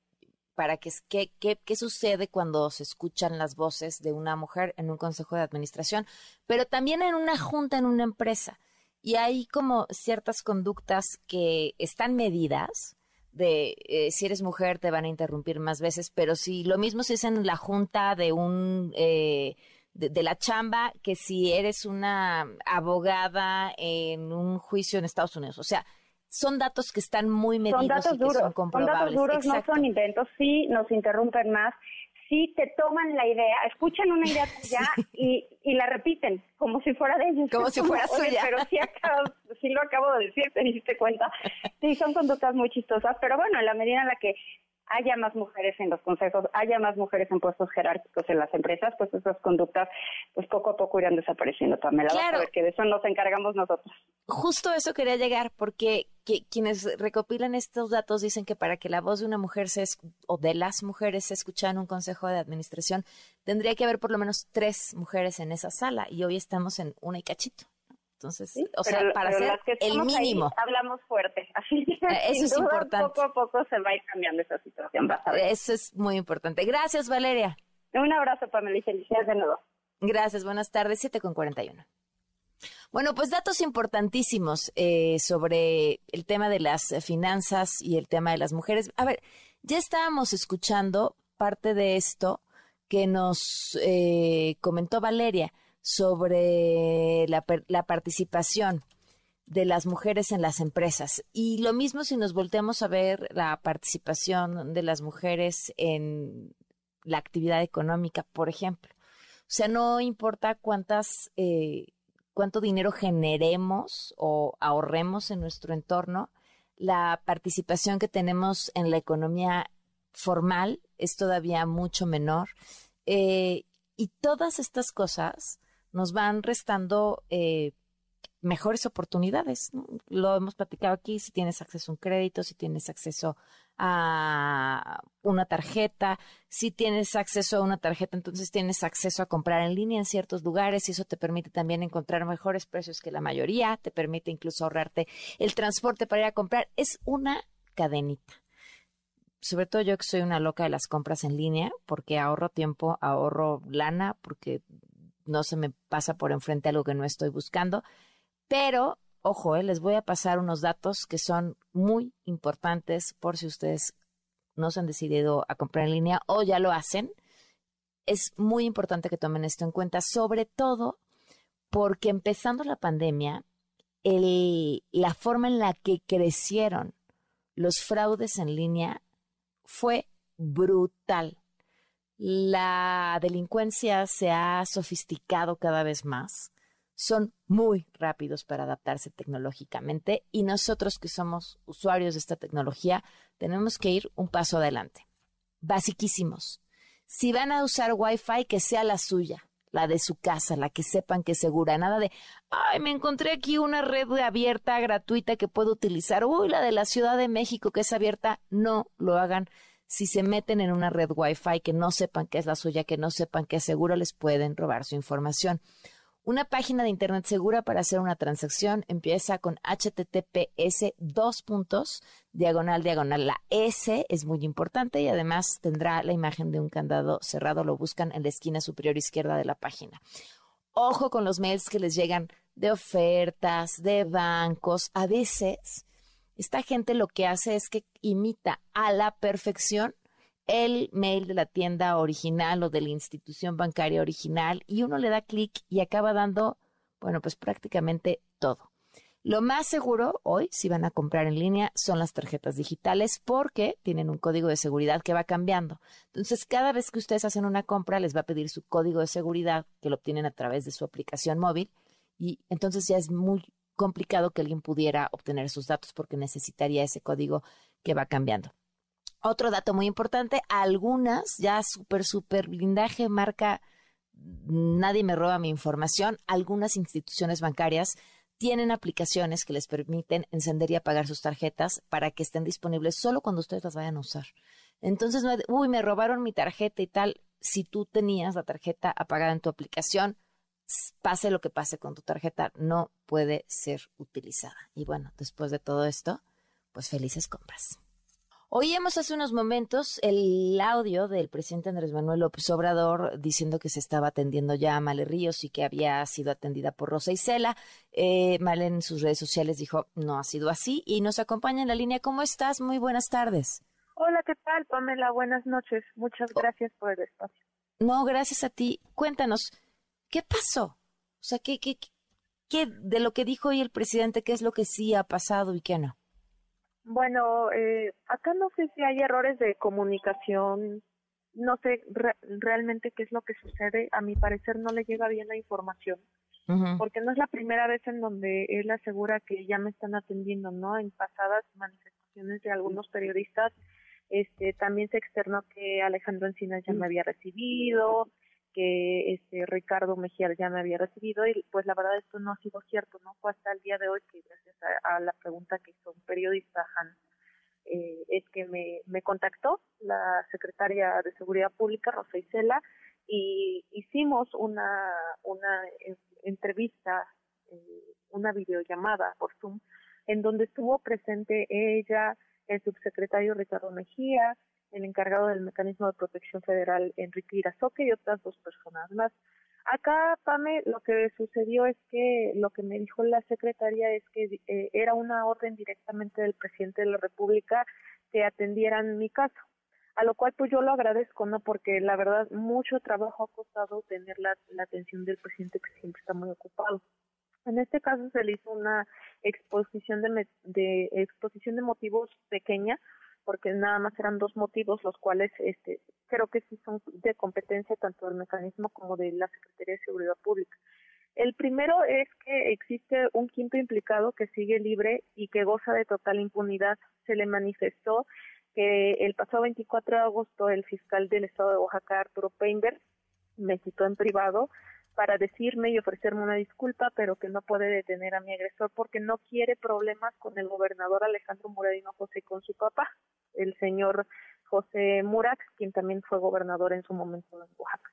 para que qué, qué, sucede cuando se escuchan las voces de una mujer en un consejo de administración, pero también en una junta en una empresa. Y hay como ciertas conductas que están medidas de eh, si eres mujer te van a interrumpir más veces, pero si lo mismo si es en la junta de un eh, de, de la chamba que si eres una abogada en un juicio en Estados Unidos. O sea, son datos que están muy medidos Son datos y que duros, son son comprobables. datos duros, no son inventos, sí nos interrumpen más, sí te toman la idea, escuchan una idea tuya y, y la repiten como si fuera de ellos. Como si fuera "Oye, suya". Pero sí, acabo- sí lo acabo de decir, te diste cuenta. Sí, son conductas muy chistosas, pero bueno, en la medida en la que haya más mujeres en los consejos, haya más mujeres en puestos jerárquicos en las empresas, pues esas conductas pues poco a poco irán desapareciendo, Pamela. Claro. a ver que de eso nos encargamos nosotros. Justo eso quería llegar, porque que- quienes recopilan estos datos dicen que para que la voz de una mujer se es- o de las mujeres se escuchara en un consejo de administración, tendría que haber por lo menos tres mujeres en esa sala, y hoy estamos en una y cachito. Entonces, o sea, Pero- para pero el ahí mínimo. hablamos fuerte. Así que, Eh, eso es importante. Poco a poco se va a ir cambiando esa situación. Vas a ver. Eso es muy importante. Gracias, Valeria. Un abrazo, Pamela, y felicidades de nuevo. Gracias, buenas tardes, 7 con 41. Bueno, pues datos importantísimos eh, sobre el tema de las finanzas y el tema de las mujeres. A ver, ya estábamos escuchando parte de esto que nos eh, comentó Valeria sobre la, la participación de las mujeres en las empresas. Y lo mismo si nos volteamos a ver la participación de las mujeres en la actividad económica, por ejemplo. O sea, no importa cuántas, eh, cuánto dinero generemos o ahorremos en nuestro entorno, la participación que tenemos en la economía formal es todavía mucho menor. Eh, y todas estas cosas nos van restando eh, mejores oportunidades. Lo hemos platicado aquí, si tienes acceso a un crédito, si tienes acceso a una tarjeta, si tienes acceso a una tarjeta, entonces tienes acceso a comprar en línea en ciertos lugares y eso te permite también encontrar mejores precios que la mayoría, te permite incluso ahorrarte el transporte para ir a comprar. Es una cadenita. Sobre todo yo que soy una loca de las compras en línea, porque ahorro tiempo, ahorro lana, porque no se me pasa por enfrente algo que no estoy buscando. Pero, ojo, eh, les voy a pasar unos datos que son muy importantes por si ustedes no se han decidido a comprar en línea o ya lo hacen. Es muy importante que tomen esto en cuenta, sobre todo porque empezando la pandemia, la forma en la que crecieron los fraudes en línea fue brutal. La delincuencia se ha sofisticado cada vez más. Son muy rápidos para adaptarse tecnológicamente y nosotros que somos usuarios de esta tecnología tenemos que ir un paso adelante. Basiquísimos. Si van a usar Wi-Fi, que sea la suya, la de su casa, la que sepan que es segura. Nada de, ay, me encontré aquí una red abierta, gratuita que puedo utilizar. Uy, la de la Ciudad de México que es abierta. No lo hagan. Si se meten en una red Wi-Fi que no sepan que es la suya, que no sepan que es seguro, les pueden robar su información. Una página de Internet segura para hacer una transacción empieza con https dos puntos, diagonal, diagonal. La S es muy importante y además tendrá la imagen de un candado cerrado. Lo buscan en la esquina superior izquierda de la página. Ojo con los mails que les llegan de ofertas, de bancos. A veces, esta gente lo que hace es que imita a la perfección el mail de la tienda original o de la institución bancaria original y uno le da clic y acaba dando, bueno, pues prácticamente todo. Lo más seguro hoy, si van a comprar en línea, son las tarjetas digitales porque tienen un código de seguridad que va cambiando. Entonces, cada vez que ustedes hacen una compra, les va a pedir su código de seguridad que lo obtienen a través de su aplicación móvil y entonces ya es muy complicado que alguien pudiera obtener sus datos porque necesitaría ese código que va cambiando. Otro dato muy importante, algunas, ya súper, súper blindaje, marca, nadie me roba mi información, algunas instituciones bancarias tienen aplicaciones que les permiten encender y apagar sus tarjetas para que estén disponibles solo cuando ustedes las vayan a usar. Entonces, uy, me robaron mi tarjeta y tal. Si tú tenías la tarjeta apagada en tu aplicación, pase lo que pase con tu tarjeta, no puede ser utilizada. Y bueno, después de todo esto, pues felices compras. Oíamos hace unos momentos el audio del presidente Andrés Manuel López Obrador diciendo que se estaba atendiendo ya a Male Ríos y que había sido atendida por Rosa Isela. Eh, Male en sus redes sociales dijo, no ha sido así y nos acompaña en la línea. ¿Cómo estás? Muy buenas tardes. Hola, ¿qué tal, Pamela? Buenas noches. Muchas gracias por el espacio. No, gracias a ti. Cuéntanos, ¿qué pasó? O sea, ¿qué, qué, qué de lo que dijo hoy el presidente, qué es lo que sí ha pasado y qué no? Bueno, eh, acá no sé si hay errores de comunicación, no sé realmente qué es lo que sucede. A mi parecer no le llega bien la información, porque no es la primera vez en donde él asegura que ya me están atendiendo, ¿no? En pasadas manifestaciones de algunos periodistas, este, también se externó que Alejandro Encinas ya me había recibido, que este Ricardo Mejía ya me había recibido y pues la verdad esto no ha sido cierto, no fue hasta el día de hoy que gracias a, la pregunta que hizo un periodista Han eh, es que me, me contactó la secretaria de Seguridad Pública, Rosa Isela, y hicimos una, una entrevista, eh, una videollamada por Zoom, en donde estuvo presente ella, el subsecretario Ricardo Mejía, el encargado del mecanismo de protección federal, Enrique Irazoque, y otras dos personas más. Acá, Pame, lo que sucedió es que lo que me dijo la secretaria es que eh, era una orden directamente del presidente de la República que atendieran mi caso. A lo cual, pues yo lo agradezco, ¿no? Porque la verdad, mucho trabajo ha costado tener la, atención del presidente que siempre está muy ocupado. En este caso se le hizo una exposición de, de exposición de motivos pequeña, porque nada más eran dos motivos los cuales este creo que sí son de competencia tanto del mecanismo como de la Secretaría de Seguridad Pública. El primero es que existe un quinto implicado que sigue libre y que goza de total impunidad. Se le manifestó que el pasado 24 de agosto el fiscal del estado de Oaxaca, Arturo Peinberg, me citó en privado para decirme y ofrecerme una disculpa, pero que no puede detener a mi agresor porque no quiere problemas con el gobernador Alejandro Muradino José y con su papá, el señor José Murax, quien también fue gobernador en su momento en Oaxaca.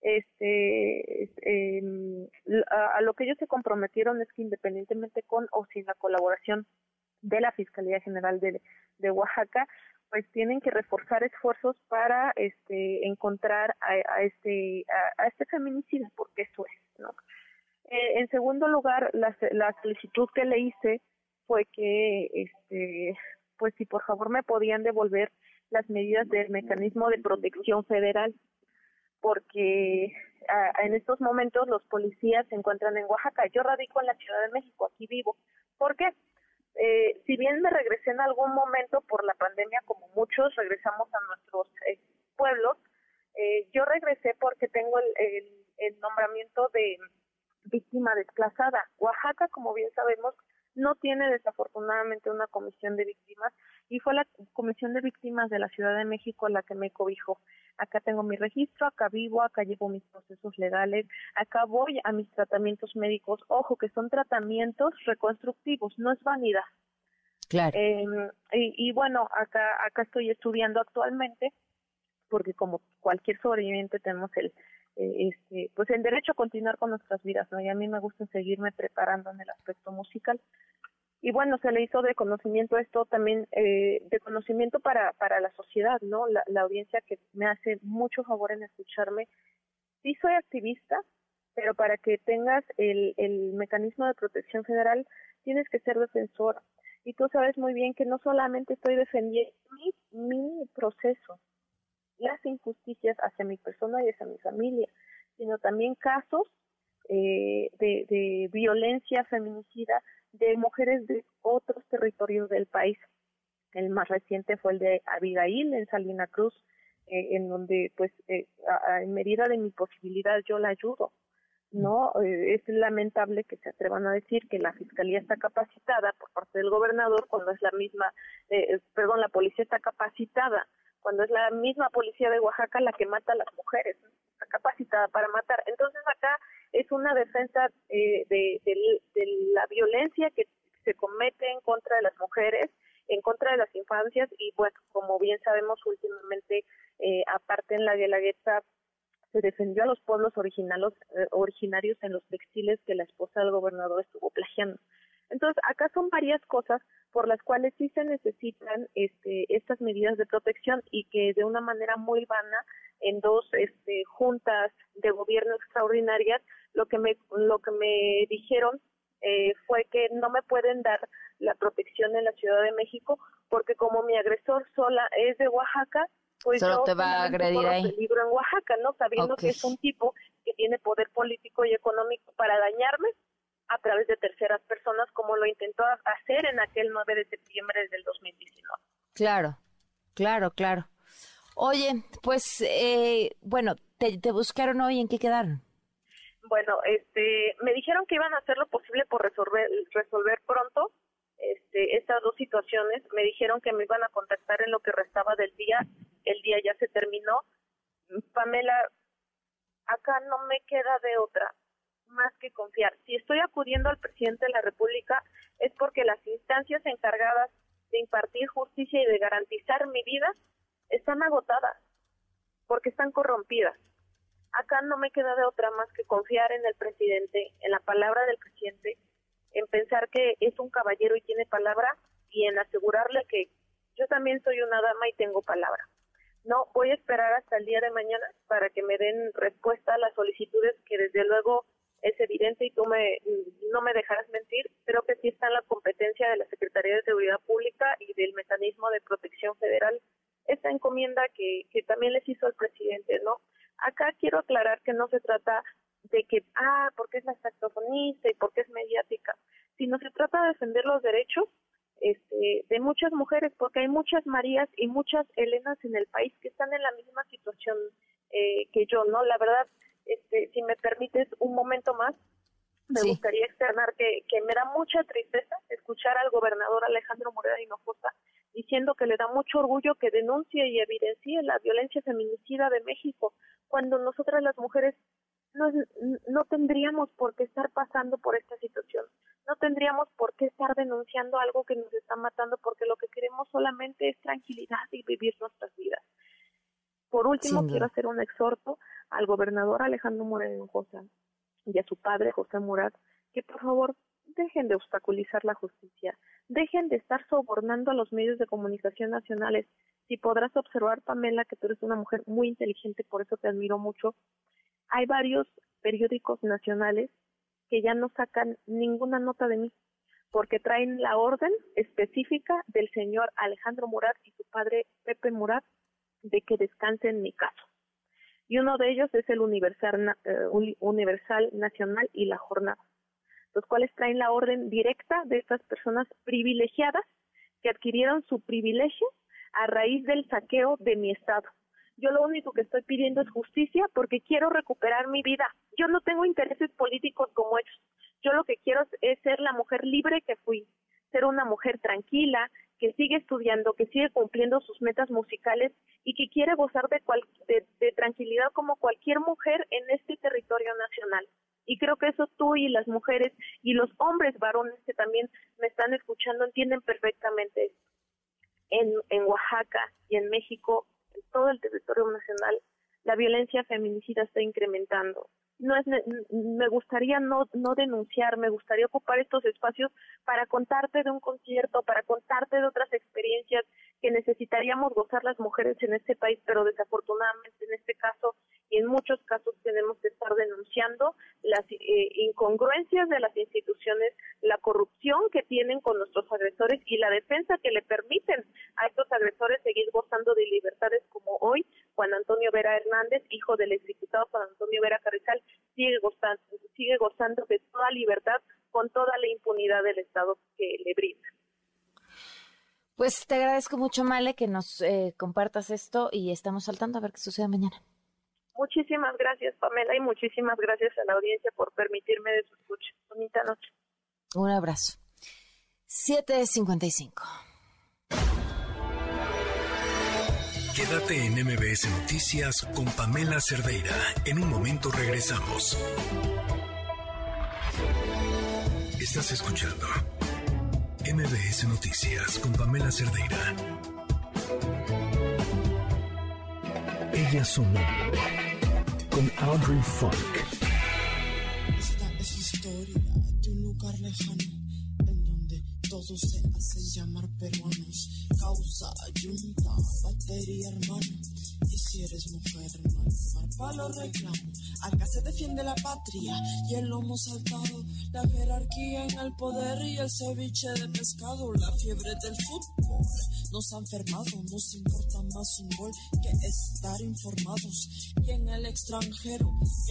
Este, em, a, lo que ellos se comprometieron es que independientemente con o sin la colaboración de la Fiscalía General de, de Oaxaca, pues tienen que reforzar esfuerzos para este encontrar a, este a, este feminicida porque eso es no eh, en segundo lugar la, la solicitud que le hice fue que este pues si por favor me podían devolver las medidas del mecanismo de protección federal porque en estos momentos los policías se encuentran en Oaxaca. Yo radico en la Ciudad de México aquí vivo. ¿por qué? Eh, si bien me regresé en algún momento por la pandemia, como muchos regresamos a nuestros eh, pueblos, eh, yo regresé porque tengo el, el, nombramiento de víctima desplazada. Oaxaca, como bien sabemos, no tiene desafortunadamente una comisión de víctimas y fue la comisión de víctimas de la Ciudad de México la que me cobijó. Acá tengo mi registro, acá vivo, acá llevo mis procesos legales, acá voy a mis tratamientos médicos. Ojo, que son tratamientos reconstructivos, no es vanidad. Claro. Em, y, bueno, acá, acá estoy estudiando actualmente porque como cualquier sobreviviente tenemos el, eh, este, pues el derecho a continuar con nuestras vidas, ¿no? Y a mí me gusta seguirme preparando en el aspecto musical. Y bueno, se le hizo de conocimiento esto también, eh, de conocimiento para, para la sociedad, ¿no? La, la audiencia que me hace mucho favor en escucharme. Sí soy activista, pero para que tengas el, el mecanismo de protección federal tienes que ser defensor. Y tú sabes muy bien que no solamente estoy defendiendo mi, mi proceso, las injusticias hacia mi persona y hacia mi familia, sino también casos eh, de violencia feminicida de mujeres de otros territorios del país. El más reciente fue el de Abigail en Salina Cruz, eh, en donde, pues, eh, en medida de mi posibilidad yo la ayudo. No, eh, es lamentable que se atrevan a decir que la fiscalía está capacitada por parte del gobernador cuando es la misma, eh, perdón, la policía está capacitada cuando es la misma policía de Oaxaca la que mata a las mujeres, está capacitada para matar. Entonces acá es una defensa eh, de, la violencia que se comete en contra de las mujeres, en contra de las infancias y bueno, como bien sabemos últimamente, eh, aparte en la Guelaguetza se defendió a los pueblos originarios, eh, originarios en los textiles que la esposa del gobernador estuvo plagiando. Entonces, acá son varias cosas por las cuales sí se necesitan este, estas medidas de protección y que de una manera muy vana en dos este, juntas de gobierno extraordinarias lo que me lo que me dijeron eh, fue que no me pueden dar la protección en la Ciudad de México porque como mi agresor sola es de Oaxaca pues Solo te va a agredir ahí. peligro en Oaxaca no sabiendo que es un tipo que tiene poder político y económico para dañarme a través de terceras personas, como lo intentó hacer en aquel 9 de septiembre del 2019. Claro, claro, claro. Oye, pues, eh, bueno, te, buscaron hoy, ¿en qué quedaron? Bueno, este, me dijeron que iban a hacer lo posible por resolver, resolver pronto este, estas dos situaciones. Me dijeron que me iban a contactar en lo que restaba del día. El día ya se terminó. Pamela, acá no me queda de otra más que confiar. Si estoy acudiendo al presidente de la República es porque las instancias encargadas de impartir justicia y de garantizar mi vida están agotadas, porque están corrompidas. Acá no me queda de otra más que confiar en el presidente, en la palabra del presidente, en pensar que es un caballero y tiene palabra y en asegurarle que yo también soy una dama y tengo palabra. No, voy a esperar hasta el día de mañana para que me den respuesta a las solicitudes que desde luego es evidente y tú me, no me dejarás mentir, creo que sí está en la competencia de la Secretaría de Seguridad Pública y del Mecanismo de Protección Federal esta encomienda que, que también les hizo el presidente, ¿no? Acá quiero aclarar que no se trata de que, ah, porque es la saxofonista y porque es mediática, sino se trata de defender los derechos este, de muchas mujeres, porque hay muchas Marías y muchas Helenas en el país que están en la misma situación eh, que yo, ¿no? La verdad, este, si me permites un momento más, me gustaría externar que, que me da mucha tristeza escuchar al gobernador Alejandro Moreno Hinojosa diciendo que le da mucho orgullo que denuncie y evidencie la violencia feminicida de México, cuando nosotras las mujeres no, no tendríamos por qué estar pasando por esta situación, no tendríamos por qué estar denunciando algo que nos está matando, porque lo que queremos solamente es tranquilidad y vivir nuestras vidas. Por último, quiero hacer un exhorto al gobernador Alejandro Moreno Hinojosa y a su padre José Murat que por favor dejen de obstaculizar la justicia, dejen de estar sobornando a los medios de comunicación nacionales. Si podrás observar, Pamela, que tú eres una mujer muy inteligente, por eso te admiro mucho, hay varios periódicos nacionales que ya no sacan ninguna nota de mí, porque traen la orden específica del señor Alejandro Murat y su padre Pepe Murat de que descanse en mi caso y uno de ellos es el Universal, eh, Universal Nacional y la Jornada, los cuales traen la orden directa de estas personas privilegiadas que adquirieron su privilegio a raíz del saqueo de mi estado. Yo lo único que estoy pidiendo es justicia porque quiero recuperar mi vida. Yo no tengo intereses políticos como ellos. Yo lo que quiero es ser la mujer libre que fui, ser una mujer tranquila, que sigue estudiando, que sigue cumpliendo sus metas musicales y que quiere gozar de, de, tranquilidad como cualquier mujer en este territorio nacional. Y creo que eso tú y las mujeres y los hombres varones que también me están escuchando entienden perfectamente En, en Oaxaca y en México, en todo el territorio nacional, la violencia feminicida está incrementando no es me gustaría no no denunciar, me gustaría ocupar estos espacios para contarte de un concierto, para contarte de otras experiencias que necesitaríamos gozar las mujeres en este país, pero desafortunadamente en este caso y en muchos casos tenemos que estar denunciando las eh, incongruencias de las instituciones, la corrupción que tienen con nuestros agresores y la defensa que le permiten a estos agresores seguir gozando de libertades como hoy Juan Antonio Vera Hernández, hijo del exdiputado Juan Antonio Vera Carrizal, sigue gozando, sigue gozando de toda libertad con toda la impunidad del Estado que le brinda. Pues te agradezco mucho, Male, que nos eh, compartas esto y estamos saltando a ver qué sucede mañana. Muchísimas gracias, Pamela, y muchísimas gracias a la audiencia por permitirme de su escucha. Bonita noche. Un abrazo. 755. Quédate en MBS Noticias con Pamela Cerdeira. En un momento regresamos. Estás escuchando MBS Noticias con Pamela Cerdeira. Ella sonó con Audrey Funk. Esta es historia de un lugar lejano en donde todos se hacen llamar peruanos. Causa, yunta, batería, hermano. Si eres mujer, hermano, palo reclamo. Acá se defiende la patria y el lomo saltado. La jerarquía en el poder y el ceviche de pescado. La fiebre del fútbol nos ha enfermado. Nos importa más un gol que estar informados. Y en el extranjero.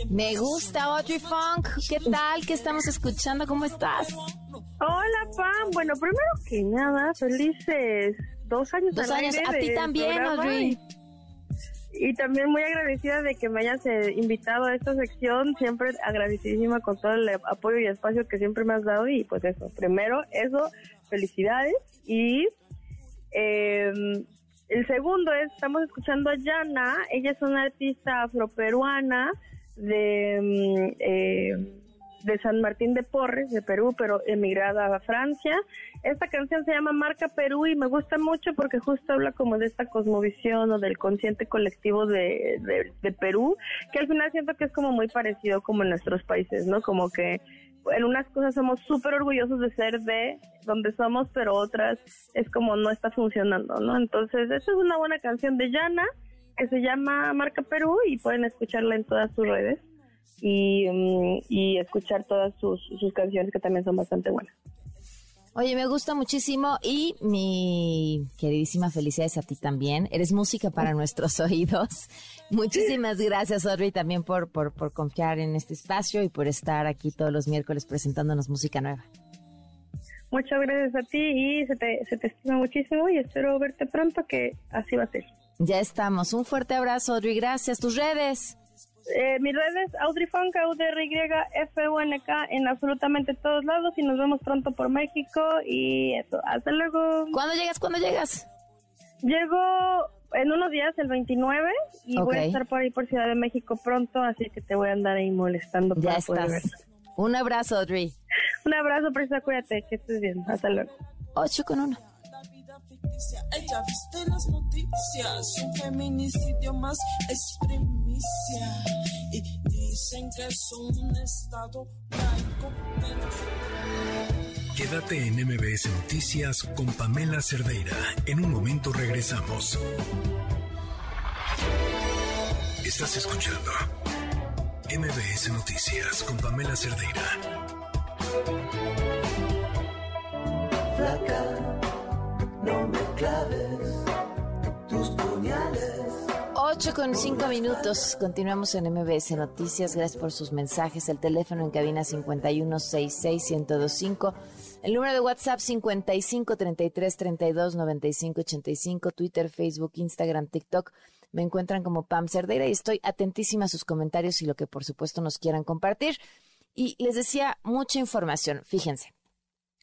Me gusta Audrey Funk. ¿Qué tal? ¿Qué estamos escuchando? ¿Cómo estás? Hola, Pam. Bueno, primero que nada, felices dos años. Dos años. A ti también, Audrey. Y también muy agradecida de que me hayas eh, invitado a esta sección, siempre agradecidísima con todo el apoyo y espacio que siempre me has dado. Y pues eso, primero eso, felicidades. Y em, el segundo es, estamos escuchando a Yana, ella es una artista afroperuana de em, eh, de San Martín de Porres, de Perú, pero emigrada a Francia. Esta canción se llama Marca Perú y me gusta mucho porque justo habla como de esta cosmovisión o del consciente colectivo de, de, Perú, que al final siento que es como muy parecido como en nuestros países, ¿no? Como que en unas cosas somos súper orgullosos de ser de donde somos, pero otras es como no está funcionando, ¿no? Entonces, esta es una buena canción de Yana que se llama Marca Perú y pueden escucharla en todas sus redes y, mm, y escuchar todas sus, sus canciones que también son bastante buenas. Oye, me gusta muchísimo y mi queridísima felicidades a ti también. Eres música para nuestros oídos. Muchísimas gracias, Audrey, también por, por, por confiar en este espacio y por estar aquí todos los miércoles presentándonos música nueva. Muchas gracias a ti y se te, se te estima muchísimo y espero verte pronto, que así va a ser. Ya estamos. Un fuerte abrazo, Audrey. Gracias. Tus redes. Eh, mis redes, Audrey Funk, F U N K en absolutamente todos lados y nos vemos pronto por México y eso. Hasta luego. ¿Cuándo llegas? ¿Cuándo llegas? Llego en unos días, el 29, y voy a estar por ahí por Ciudad de México pronto, así que te voy a andar ahí molestando. Ya estás. Un abrazo, Audrey. Un abrazo, Prisa, cuídate, que estés bien. Hasta luego. 8 con 1. Ella viste las noticias, un feminicidio más es primicia. Y dicen que es un estado laico. Quédate en MBS Noticias con Pamela Cerdeira. En un momento regresamos. Estás escuchando MBS Noticias con Pamela Cerdeira. Flaca no me claves tus puñales. 8 con 5 minutos. Continuamos en MBS Noticias. Gracias por sus mensajes. El teléfono en cabina 5166125. El número de WhatsApp 5533329585. Twitter, Facebook, Instagram, TikTok. Me encuentran como Pam Cerdeira y estoy atentísima a sus comentarios y lo que por supuesto nos quieran compartir. Y les decía mucha información. Fíjense.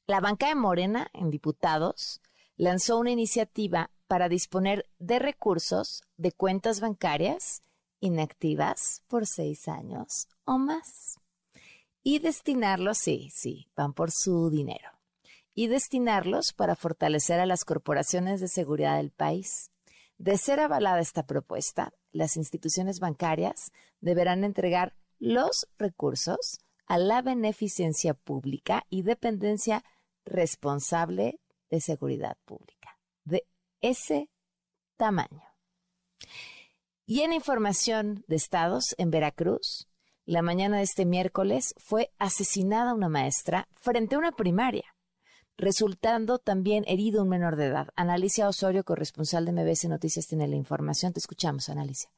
La banca de Morena en diputados lanzó una iniciativa para disponer de recursos de cuentas bancarias inactivas por seis años o más. Y destinarlos, sí, sí, van por su dinero. Y destinarlos para fortalecer a las corporaciones de seguridad del país. De ser avalada esta propuesta, las instituciones bancarias deberán entregar los recursos a la beneficencia pública y dependencia responsable de seguridad pública. De ese tamaño. Y en información de estados, en Veracruz, la mañana de este miércoles fue asesinada una maestra frente a una primaria, resultando también herido un menor de edad. Analicia Osorio, corresponsal de MBS Noticias, tiene la información. Te escuchamos, Analicia.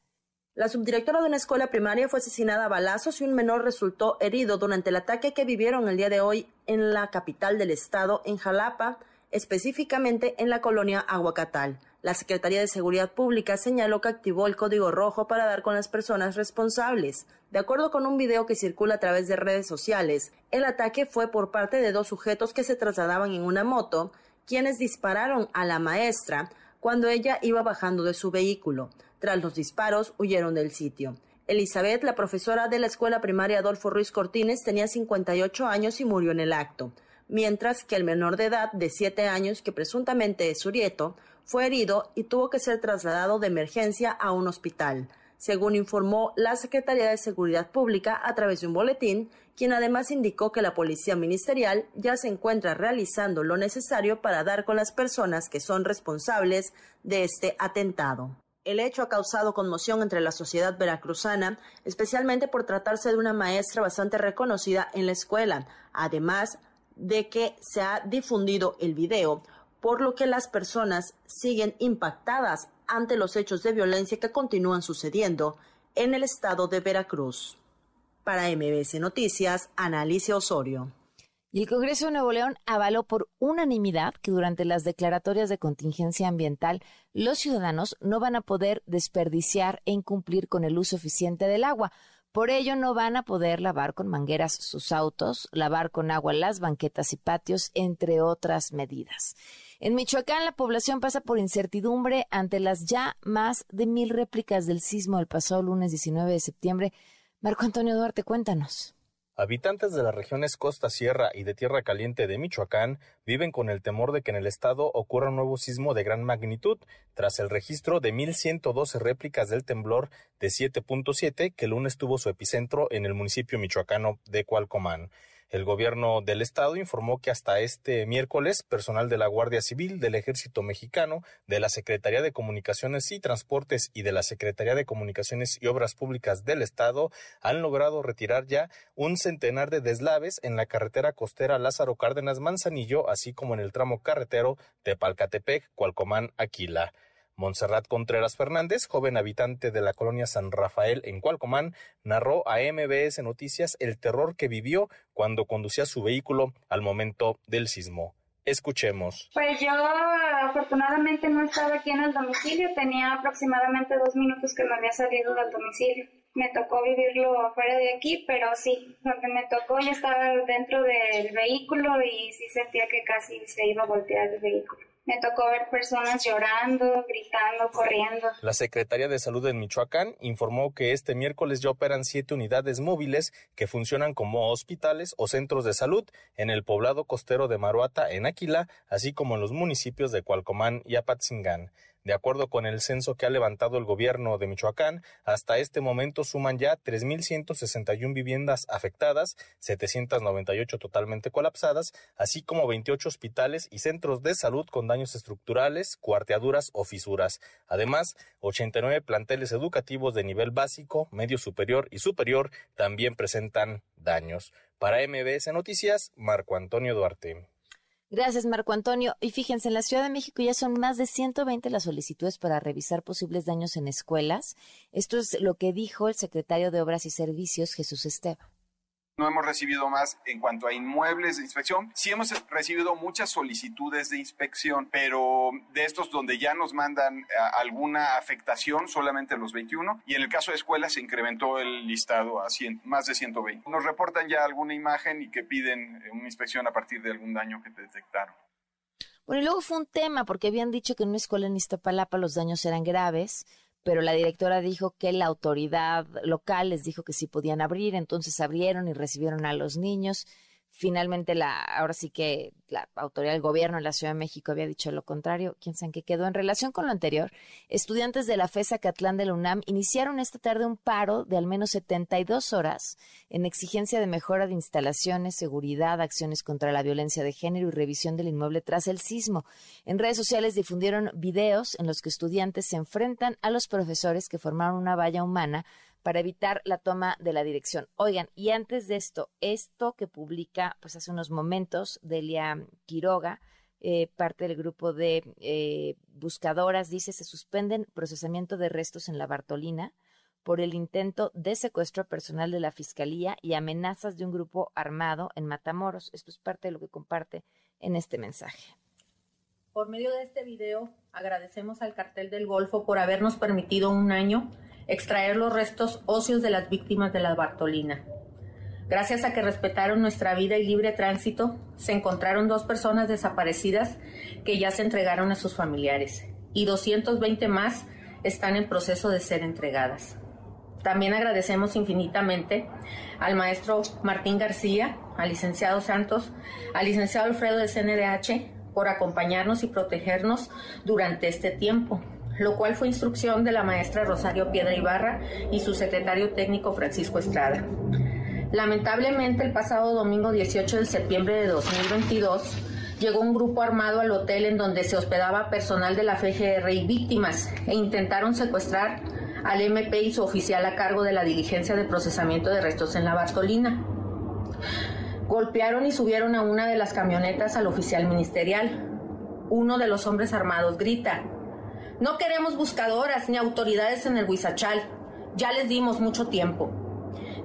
La subdirectora de una escuela primaria fue asesinada a balazos y un menor resultó herido durante el ataque que vivieron el día de hoy en la capital del estado, en Jalapa, específicamente en la colonia Aguacatal. La Secretaría de Seguridad Pública señaló que activó el código rojo para dar con las personas responsables. De acuerdo con un video que circula a través de redes sociales, el ataque fue por parte de dos sujetos que se trasladaban en una moto, quienes dispararon a la maestra cuando ella iba bajando de su vehículo. Tras los disparos, huyeron del sitio. Elizabeth, la profesora de la escuela primaria Adolfo Ruiz Cortines, tenía 58 años y murió en el acto, mientras que el menor de edad de 7 años, que presuntamente es Urieto, fue herido y tuvo que ser trasladado de emergencia a un hospital, según informó la Secretaría de Seguridad Pública a través de un boletín, quien además indicó que la Policía Ministerial ya se encuentra realizando lo necesario para dar con las personas que son responsables de este atentado. El hecho ha causado conmoción entre la sociedad veracruzana, especialmente por tratarse de una maestra bastante reconocida en la escuela, además de que se ha difundido el video, por lo que las personas siguen impactadas ante los hechos de violencia que continúan sucediendo en el estado de Veracruz. Para MBS Noticias, Analicia Osorio. Y el Congreso de Nuevo León avaló por unanimidad que durante las declaratorias de contingencia ambiental los ciudadanos no van a poder desperdiciar e incumplir con el uso eficiente del agua. Por ello no van a poder lavar con mangueras sus autos, lavar con agua las banquetas y patios, entre otras medidas. En Michoacán la población pasa por incertidumbre ante las ya más de mil réplicas del sismo del pasado lunes 19 de septiembre. Marco Antonio Duarte, cuéntanos. Habitantes de las regiones Costa Sierra y de Tierra Caliente de Michoacán viven con el temor de que en el estado ocurra un nuevo sismo de gran magnitud, tras el registro de 1.112 réplicas del temblor de 7.7 que el lunes tuvo su epicentro en el municipio michoacano de Cualcomán. El gobierno del estado informó que hasta este miércoles personal de la Guardia Civil, del Ejército Mexicano, de la Secretaría de Comunicaciones y Transportes y de la Secretaría de Comunicaciones y Obras Públicas del estado han logrado retirar ya un centenar de deslaves en la carretera costera Lázaro Cárdenas Manzanillo, así como en el tramo carretero de Palcatepec, Cualcomán, Aquila. Montserrat Contreras Fernández, joven habitante de la colonia San Rafael en Cualcomán, narró a MBS Noticias el terror que vivió cuando conducía su vehículo al momento del sismo. Escuchemos. Pues yo afortunadamente no estaba aquí en el domicilio, tenía aproximadamente dos minutos que me había salido del domicilio. Me tocó vivirlo afuera de aquí, pero sí, que me tocó ya estaba dentro del vehículo y sí sentía que casi se iba a voltear el vehículo. Me tocó ver personas llorando, gritando, corriendo. La Secretaría de Salud en Michoacán informó que este miércoles ya operan siete unidades móviles que funcionan como hospitales o centros de salud en el poblado costero de Maruata, en Aquila, así como en los municipios de Cualcomán y Apatzingán. De acuerdo con el censo que ha levantado el gobierno de Michoacán, hasta este momento suman ya 3.161 viviendas afectadas, 798 totalmente colapsadas, así como 28 hospitales y centros de salud con daños estructurales, cuarteaduras o fisuras. Además, 89 planteles educativos de nivel básico, medio superior y superior también presentan daños. Para MBS Noticias, Marco Antonio Duarte. Gracias, Marco Antonio. Y fíjense, en la Ciudad de México ya son más de 120 las solicitudes para revisar posibles daños en escuelas. Esto es lo que dijo el secretario de Obras y Servicios, Jesús Esteban. No hemos recibido más en cuanto a inmuebles de inspección. Sí hemos recibido muchas solicitudes de inspección, pero de estos donde ya nos mandan alguna afectación, solamente los 21. Y en el caso de escuelas se incrementó el listado a 100, más de 120. Nos reportan ya alguna imagen y que piden una inspección a partir de algún daño que detectaron. Bueno, y luego fue un tema porque habían dicho que en una escuela en Iztapalapa los daños eran graves pero la directora dijo que la autoridad local les dijo que sí podían abrir, entonces abrieron y recibieron a los niños. Finalmente la, ahora sí que la autoridad del gobierno en la Ciudad de México había dicho lo contrario, quién sabe qué quedó. En relación con lo anterior, estudiantes de la FESA Catlán de la UNAM iniciaron esta tarde un paro de al menos 72 horas en exigencia de mejora de instalaciones, seguridad, acciones contra la violencia de género y revisión del inmueble tras el sismo. En redes sociales difundieron videos en los que estudiantes se enfrentan a los profesores que formaron una valla humana para evitar la toma de la dirección. Oigan, y antes de esto, esto que publica pues hace unos momentos Delia Quiroga, eh, parte del grupo de eh, buscadoras, dice se suspenden procesamiento de restos en la Bartolina por el intento de secuestro personal de la Fiscalía y amenazas de un grupo armado en Matamoros. Esto es parte de lo que comparte en este mensaje. Por medio de este video, agradecemos al cartel del Golfo por habernos permitido un año extraer los restos óseos de las víctimas de la Bartolina. Gracias a que respetaron nuestra vida y libre tránsito, se encontraron dos personas desaparecidas que ya se entregaron a sus familiares y 220 más están en proceso de ser entregadas. También agradecemos infinitamente al maestro Martín García, al licenciado Santos, al licenciado Alfredo de CNDH por acompañarnos y protegernos durante este tiempo lo cual fue instrucción de la maestra Rosario Piedra Ibarra y su secretario técnico Francisco Estrada. Lamentablemente, el pasado domingo 18 de septiembre de 2022, llegó un grupo armado al hotel en donde se hospedaba personal de la FGR y víctimas e intentaron secuestrar al MP y su oficial a cargo de la diligencia de procesamiento de restos en la Bartolina. Golpearon y subieron a una de las camionetas al oficial ministerial. Uno de los hombres armados grita, no queremos buscadoras ni autoridades en el Huizachal. Ya les dimos mucho tiempo.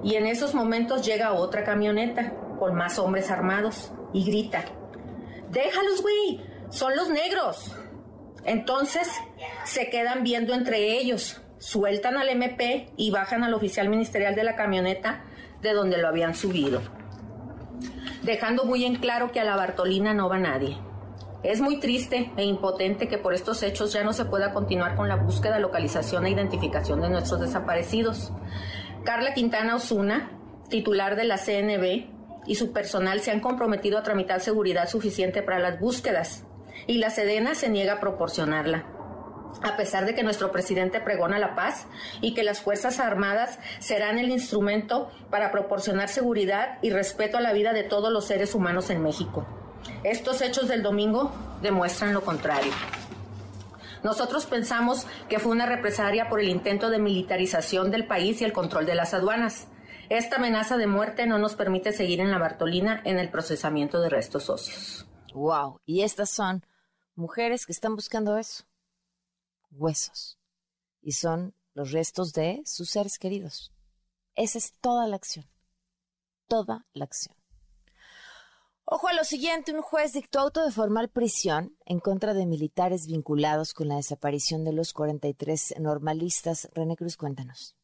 Y en esos momentos llega otra camioneta con más hombres armados y grita, déjalos, güey, son los negros. Entonces se quedan viendo entre ellos, sueltan al MP y bajan al oficial ministerial de la camioneta de donde lo habían subido, dejando muy en claro que a la Bartolina no va nadie. Es muy triste e impotente que por estos hechos ya no se pueda continuar con la búsqueda, localización e identificación de nuestros desaparecidos. Carla Quintana Osuna, titular de la CNB, y su personal se han comprometido a tramitar seguridad suficiente para las búsquedas, y la Sedena se niega a proporcionarla. A pesar de que nuestro presidente pregona la paz y que las Fuerzas Armadas serán el instrumento para proporcionar seguridad y respeto a la vida de todos los seres humanos en México. Estos hechos del domingo demuestran lo contrario. Nosotros pensamos que fue una represalia por el intento de militarización del país y el control de las aduanas. Esta amenaza de muerte no nos permite seguir en la Bartolina en el procesamiento de restos óseos. Wow, y estas son mujeres que están buscando eso, huesos, y son los restos de sus seres queridos. Esa es toda la acción, toda la acción. Ojo a lo siguiente, un juez dictó auto de formal prisión en contra de militares vinculados con la desaparición de los 43 normalistas. René Cruz, cuéntanos.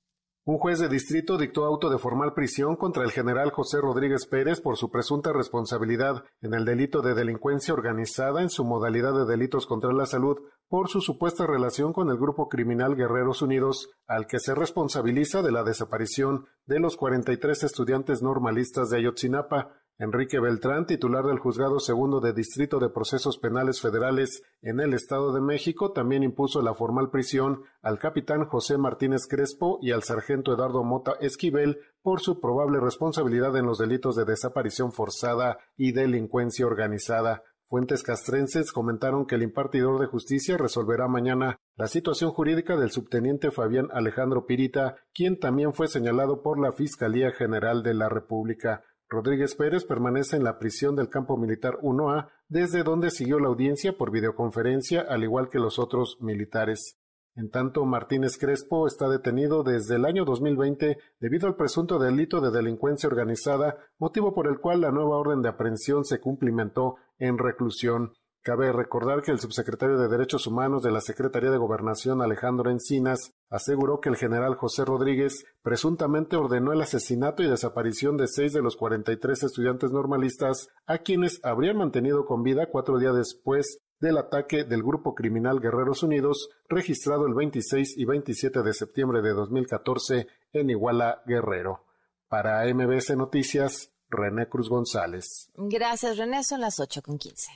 Un juez de distrito dictó auto de formal prisión contra el general José Rodríguez Pérez por su presunta responsabilidad en el delito de delincuencia organizada en su modalidad de delitos contra la salud por su supuesta relación con el grupo criminal Guerreros Unidos, al que se responsabiliza de la desaparición de los 43 estudiantes normalistas de Ayotzinapa, Enrique Beltrán, titular del Juzgado Segundo de Distrito de Procesos Penales Federales en el Estado de México, también impuso la formal prisión al capitán José Martínez Crespo y al sargento Eduardo Mota Esquivel por su probable responsabilidad en los delitos de desaparición forzada y delincuencia organizada. Fuentes castrenses comentaron que el impartidor de justicia resolverá mañana la situación jurídica del subteniente Fabián Alejandro Pirita, quien también fue señalado por la Fiscalía General de la República. Rodríguez Pérez permanece en la prisión del campo militar 1A, desde donde siguió la audiencia por videoconferencia, al igual que los otros militares. En tanto, Martínez Crespo está detenido desde el año 2020 debido al presunto delito de delincuencia organizada, motivo por el cual la nueva orden de aprehensión se cumplimentó en reclusión. Cabe recordar que el subsecretario de Derechos Humanos de la Secretaría de Gobernación, Alejandro Encinas, aseguró que el general José Rodríguez presuntamente ordenó el asesinato y desaparición de seis de los 43 estudiantes normalistas, a quienes habrían mantenido con vida cuatro días después del ataque del grupo criminal Guerreros Unidos, registrado el 26 y 27 de septiembre de 2014 en Iguala, Guerrero. Para MBS Noticias, René Cruz González. Gracias, René. Son las 8 con 15.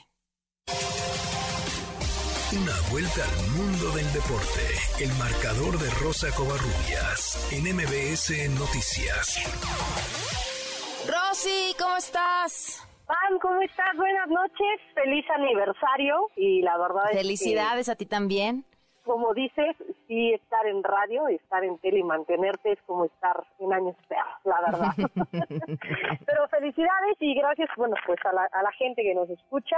Una vuelta al mundo del deporte. El marcador de Rosa Covarrubias en MBS Noticias. Rosy, ¿cómo estás? Pam, ¿cómo estás? Buenas noches, feliz aniversario y la verdad es Felicidades a ti también. Como dices, sí, estar en radio, estar en tele y mantenerte es como estar en años feos, la verdad. Pero felicidades y gracias, bueno, pues a la, a la gente que nos escucha.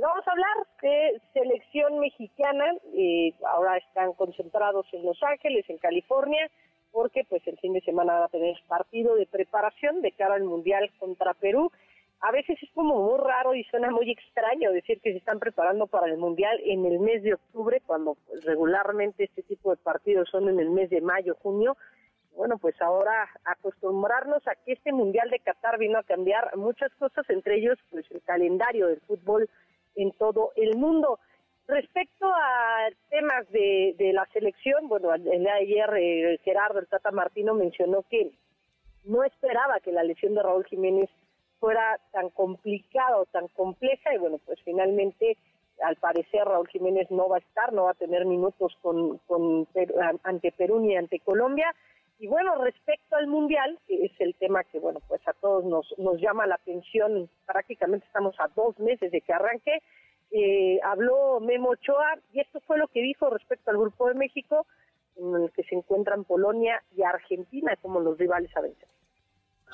Vamos a hablar de selección mexicana, eh, ahora están concentrados en Los Ángeles, en California, porque pues el fin de semana van a tener partido de preparación de cara al Mundial contra Perú. A veces es como muy raro y suena muy extraño decir que se están preparando para el Mundial en el mes de octubre, cuando pues, regularmente este tipo de partidos son en el mes de mayo, junio. Bueno, pues ahora acostumbrarnos a que este Mundial de Qatar vino a cambiar muchas cosas, entre ellos pues el calendario del fútbol en todo el mundo. Respecto a temas de, de la selección, bueno, el día de ayer eh, Gerardo el Tata Martino mencionó que no esperaba que la lesión de Raúl Jiménez fuera tan complicada o tan compleja y bueno, pues finalmente al parecer Raúl Jiménez no va a estar, no va a tener minutos con, con ante Perú ni ante Colombia. Y bueno, respecto al Mundial, que es el tema que, bueno, pues a todos nos, nos llama la atención, prácticamente estamos a dos meses de que arranque, eh, habló Memo Ochoa y esto fue lo que dijo respecto al Grupo de México, en el que se encuentran Polonia y Argentina como los rivales a vencer.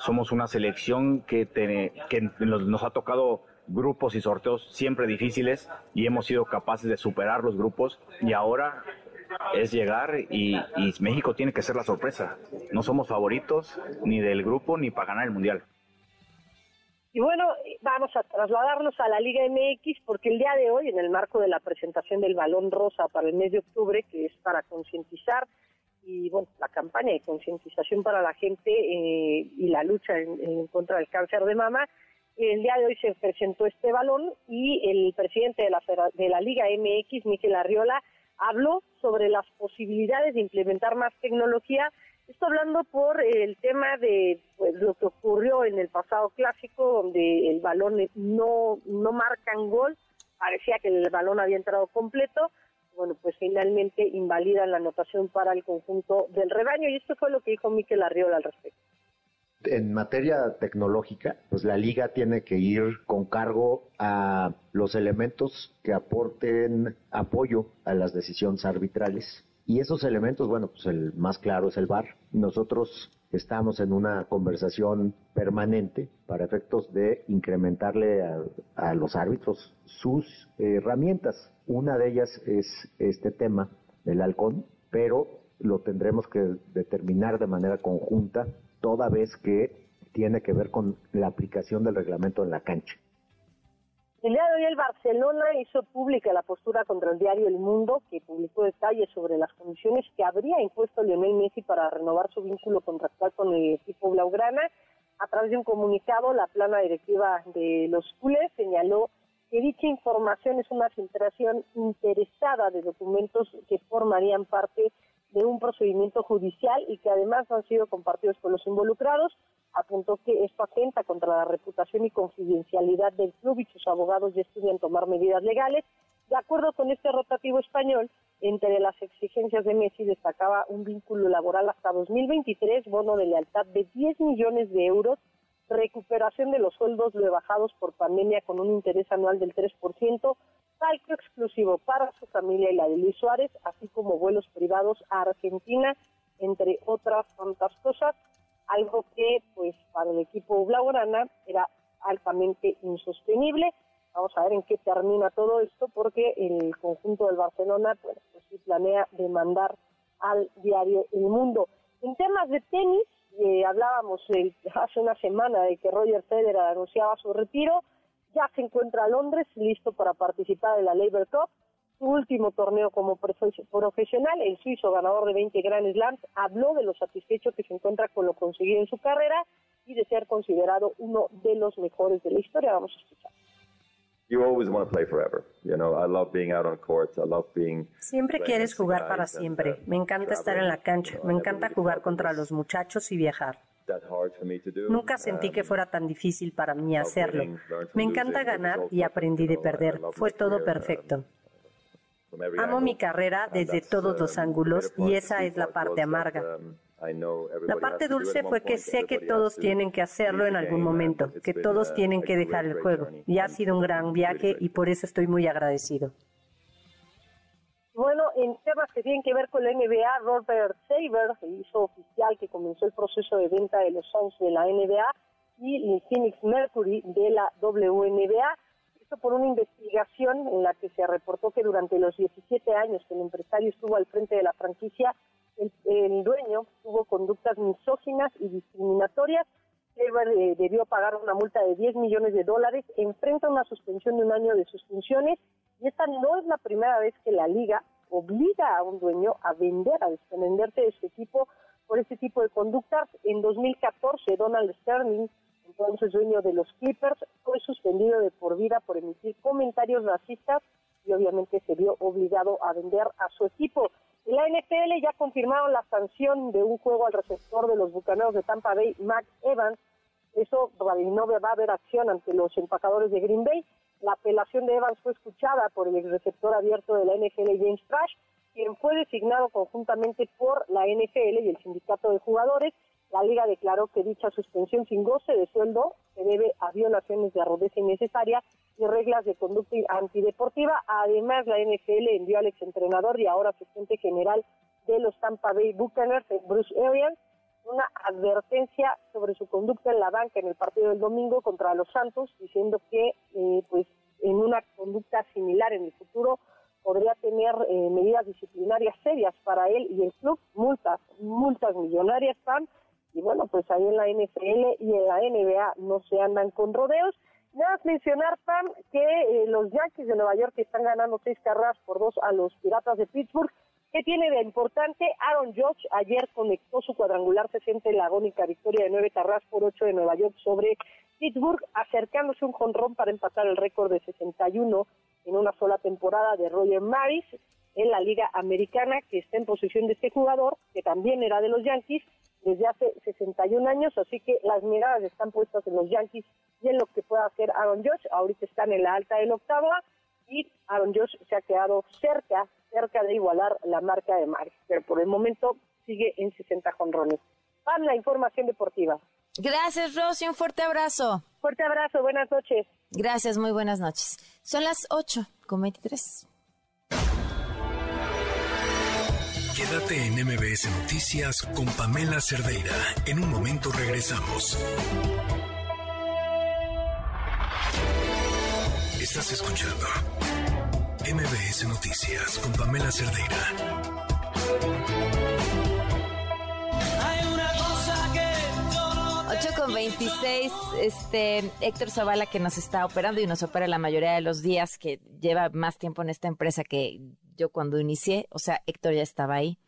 Somos una selección que, te- que nos, nos ha tocado grupos y sorteos siempre difíciles y hemos sido capaces de superar los grupos y ahora es llegar y, y México tiene que ser la sorpresa. No somos favoritos ni del grupo ni para ganar el mundial. Y bueno, vamos a trasladarnos a la Liga MX porque el día de hoy, en el marco de la presentación del Balón Rosa para el mes de octubre, que es para concientizar y bueno, la campaña de concientización para la gente eh, y la lucha en, contra del cáncer de mama, el día de hoy se presentó este balón y el presidente de la, de la Liga MX, Miquel Arriola, habló sobre las posibilidades de implementar más tecnología. Esto hablando por el tema de pues, lo que ocurrió en el pasado clásico, donde el balón no, no marcan gol, parecía que el balón había entrado completo, bueno, pues finalmente invalidan la anotación para el conjunto del rebaño, y esto fue lo que dijo Miquel Arriola al respecto. En materia tecnológica, pues la liga tiene que ir con cargo a los elementos que aporten apoyo a las decisiones arbitrales. Y esos elementos, bueno, pues el más claro es el VAR. Nosotros estamos en una conversación permanente para efectos de incrementarle a, a los árbitros sus herramientas. Una de ellas es este tema del halcón, pero lo tendremos que determinar de manera conjunta, toda vez que tiene que ver con la aplicación del reglamento en la cancha. El día de hoy el Barcelona hizo pública la postura contra el diario El Mundo, que publicó detalles sobre las condiciones que habría impuesto Lionel Messi para renovar su vínculo contractual con el equipo blaugrana. A través de un comunicado, la plana directiva de los culés señaló que dicha información es una filtración interesada de documentos que formarían parte de un procedimiento judicial y que además han sido compartidos con los involucrados. Apuntó que esto atenta contra la reputación y confidencialidad del club y sus abogados ya estudian tomar medidas legales. De acuerdo con este rotativo español, entre las exigencias de Messi destacaba un vínculo laboral hasta 2023, bono de lealtad de 10 millones de euros, recuperación de los sueldos rebajados por pandemia con un interés anual del 3%, exclusivo para su familia y la de Luis Suárez, así como vuelos privados a Argentina, entre otras tantas cosas, algo que pues para el equipo blaugrana era altamente insostenible. Vamos a ver en qué termina todo esto, porque el conjunto del Barcelona pues sí planea demandar al diario El Mundo. En temas de tenis, eh, hablábamos eh, hace una semana de que Roger Federer anunciaba su retiro, ya se encuentra en Londres listo para participar en la Labour Cup, su último torneo como profe- profesional, el suizo ganador de 20 Grand Slams, habló de lo satisfecho que se encuentra con lo conseguido en su carrera y de ser considerado uno de los mejores de la historia. Vamos a escuchar. you always want to play forever. You know, I love being out on courts. I love being. Siempre quieres jugar para siempre. uh, Me encanta estar en la cancha. Me encanta jugar contra los muchachos y viajar. Nunca sentí que fuera tan difícil para mí hacerlo. Me encanta ganar y aprendí de perder. Fue todo perfecto. Amo mi carrera desde todos los ángulos y esa es la parte amarga. La parte dulce fue que sé que todos tienen que hacerlo en algún momento, que todos tienen que dejar el juego. Y ha sido un gran viaje y por eso estoy muy agradecido. Bueno, en temas que tienen que ver con la NBA, Robert Saber hizo oficial que comenzó el proceso de venta de los Suns de la NBA y el Phoenix Mercury de la WNBA. Esto por una investigación en la que se reportó que durante los 17 años que el empresario estuvo al frente de la franquicia, el, el dueño tuvo conductas misóginas y discriminatorias. Saber eh, debió pagar una multa de 10 millones de dólares, enfrenta una suspensión de un año de sus funciones y esta no es la primera vez que la liga obliga a un dueño a vender, a desprenderse de su equipo por ese tipo de conductas. En 2014, Donald Sterling, entonces dueño de los Clippers, fue suspendido de por vida por emitir comentarios racistas y obviamente se vio obligado a vender a su equipo. La NFL ya confirmaron la sanción de un juego al receptor de los Bucaneros de Tampa Bay, Mac Evans. Eso no va a haber acción ante los empacadores de Green Bay. La apelación de Evans fue escuchada por el receptor abierto de la NFL, James Trash, quien fue designado conjuntamente por la NFL y el sindicato de jugadores. La liga declaró que dicha suspensión sin goce de sueldo se debe a violaciones de arrodeza innecesaria y reglas de conducta antideportiva. Además, la NFL envió al exentrenador y ahora asistente general de los Tampa Bay Buccaneers, Bruce Arians, una advertencia sobre su conducta en la banca en el partido del domingo contra los Santos, diciendo que eh, pues en una conducta similar en el futuro podría tener eh, medidas disciplinarias serias para él y el club, multas, multas millonarias, Pam, y bueno, pues ahí en la NFL y en la NBA no se andan con rodeos. Nada más mencionar, Pam, que eh, los Yankees de Nueva York están ganando seis carreras por dos a los Piratas de Pittsburgh. ¿Qué tiene de importante? Aaron Judge ayer conectó su cuadrangular 60 en la agónica victoria de nueve carreras por ocho de Nueva York sobre Pittsburgh, acercándose un jonrón para empatar el récord de 61 en una sola temporada de Roger Maris en la Liga Americana, que está en posición de este jugador, que también era de los Yankees, desde hace 61 años, así que las miradas están puestas en los Yankees y en lo que pueda hacer Aaron Josh. Ahorita están en la alta del octava y Aaron Josh se ha quedado cerca, cerca de igualar la marca de Maris, pero por el momento sigue en 60 jonrones. Van la información deportiva. Gracias, Rosy. Un fuerte abrazo. Fuerte abrazo. Buenas noches. Gracias. Muy buenas noches. Son las 8 con 23. Quédate en MBS Noticias con Pamela Cerdeira. En un momento regresamos. Estás escuchando MBS Noticias con Pamela Cerdeira. Hay una cosa que 8 con 26, este Héctor Zavala que nos está operando y nos opera la mayoría de los días, que lleva más tiempo en esta empresa que yo cuando inicié, o sea, Héctor ya estaba ahí.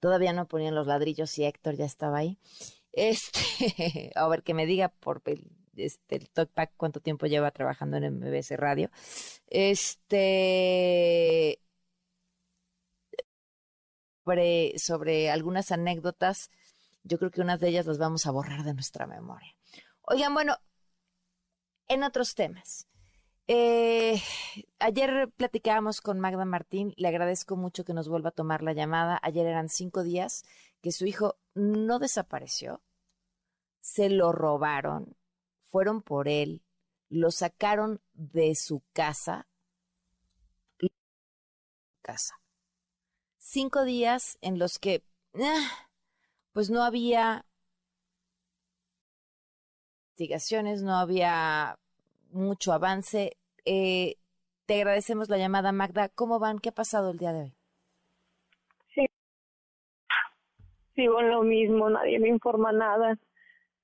Todavía no ponían los ladrillos y Héctor ya estaba ahí. Este, a ver que me diga por el, este, el talkback cuánto tiempo lleva trabajando en MBS Radio. Este, sobre, sobre algunas anécdotas, yo creo que unas de ellas las vamos a borrar de nuestra memoria. Oigan, bueno, en otros temas. Eh, ayer platicábamos con Magda Martín, le agradezco mucho que nos vuelva a tomar la llamada. Ayer eran cinco días que su hijo no desapareció, se lo robaron, fueron por él, lo sacaron de su casa. casa. Cinco días en los que, ah, pues no había investigaciones, no había mucho avance. Eh, te agradecemos la llamada, Magda. ¿Cómo van? ¿Qué ha pasado el día de hoy? Sí, sigo en lo mismo, nadie me informa nada.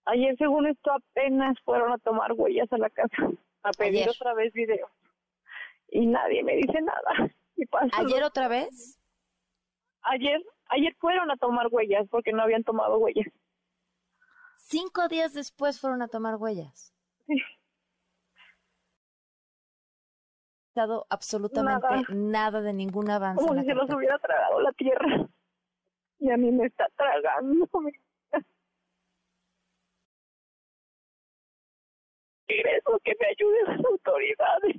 Ayer, según esto, apenas fueron a tomar huellas a la casa, a pedir otra vez video. Y nadie me dice nada. Y ¿Ayer otra vez? Ayer, ayer fueron a tomar huellas porque no habían tomado huellas. Cinco días después fueron a tomar huellas. Sí. dado absolutamente nada, de ningún avance. Como si se los hubiera tragado la tierra. Y a mí me está tragando. Regreso, que me ayuden las autoridades.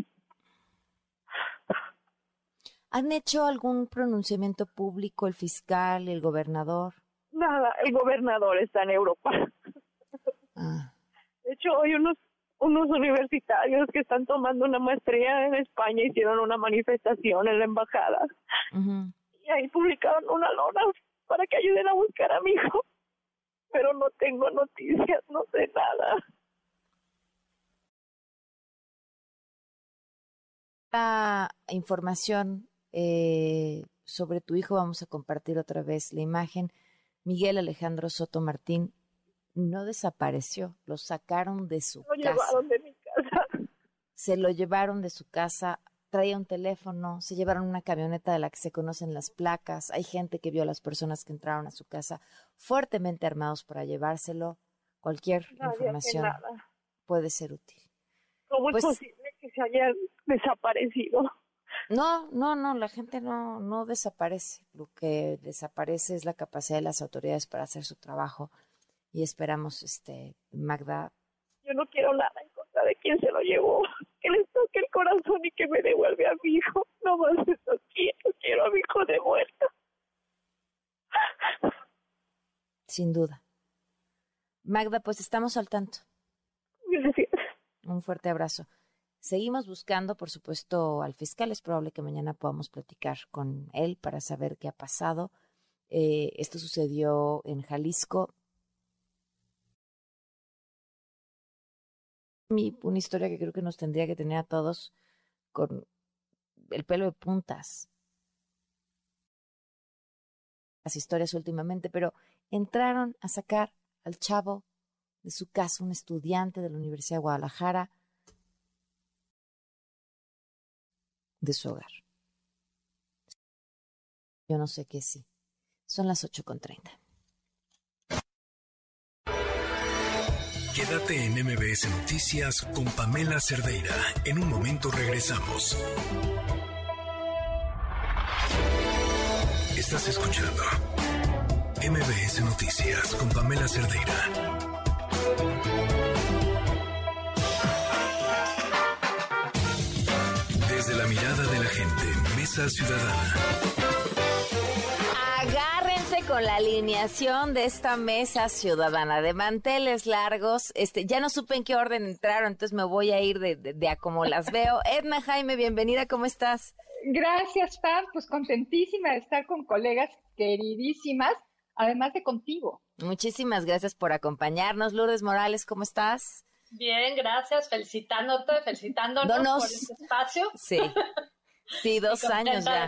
¿Han hecho algún pronunciamiento público el fiscal, el gobernador? Nada, el gobernador está en Europa. Ah. De hecho, hoy unos unos universitarios que están tomando una maestría en España hicieron una manifestación en la embajada y ahí publicaron una lona para que ayuden a buscar a mi hijo, pero no tengo noticias, no sé nada. La información eh, sobre tu hijo, vamos a compartir otra vez la imagen. Miguel Alejandro Soto Martín no desapareció, lo sacaron de su Lo casa. llevaron de mi casa. Se lo llevaron de su casa, traía un teléfono, se llevaron una camioneta de la que se conocen las placas. Hay gente que vio a las personas que entraron a su casa fuertemente armados para llevárselo. Cualquier Nadie información puede ser útil. ¿Cómo Pues- es posible que se haya desaparecido? No, no, no, la gente no, no desaparece. Lo que desaparece es la capacidad de las autoridades para hacer su trabajo. Y esperamos, este, Magda, Yo no quiero nada en contra de quien se lo llevó. Que les toque el corazón y que me devuelve a mi hijo. No más eso quiero. Quiero a mi hijo de vuelta. sin duda. Magda, pues estamos al tanto. Gracias. Un fuerte abrazo. Seguimos buscando, por supuesto, al fiscal. Es probable que mañana podamos platicar con él para saber qué ha pasado. Eh, esto sucedió en Jalisco. Mi- Una historia que creo que nos tendría que tener a todos con el pelo de puntas. Las historias últimamente, pero entraron a sacar al chavo de su casa, un estudiante de la Universidad de Guadalajara, de su hogar. Yo no sé qué sí. Son las 8.30. Quédate en MBS Noticias con Pamela Cerdeira. En un momento regresamos. Estás escuchando MBS Noticias con Pamela Cerdeira. Desde la mirada de la gente, Mesa Ciudadana. Con la alineación de esta mesa ciudadana de manteles largos. Este, ya no supe en qué orden entraron, entonces me voy a ir de, de- de a como las veo. Edna Jaime, bienvenida, ¿cómo estás? Gracias, Pam. Pues contentísima de estar con colegas queridísimas, además de contigo. Muchísimas gracias por acompañarnos. Lourdes Morales, ¿cómo estás? Bien, gracias. Felicitándote, felicitándonos Donos. por este espacio. Sí. Sí, dos años ya.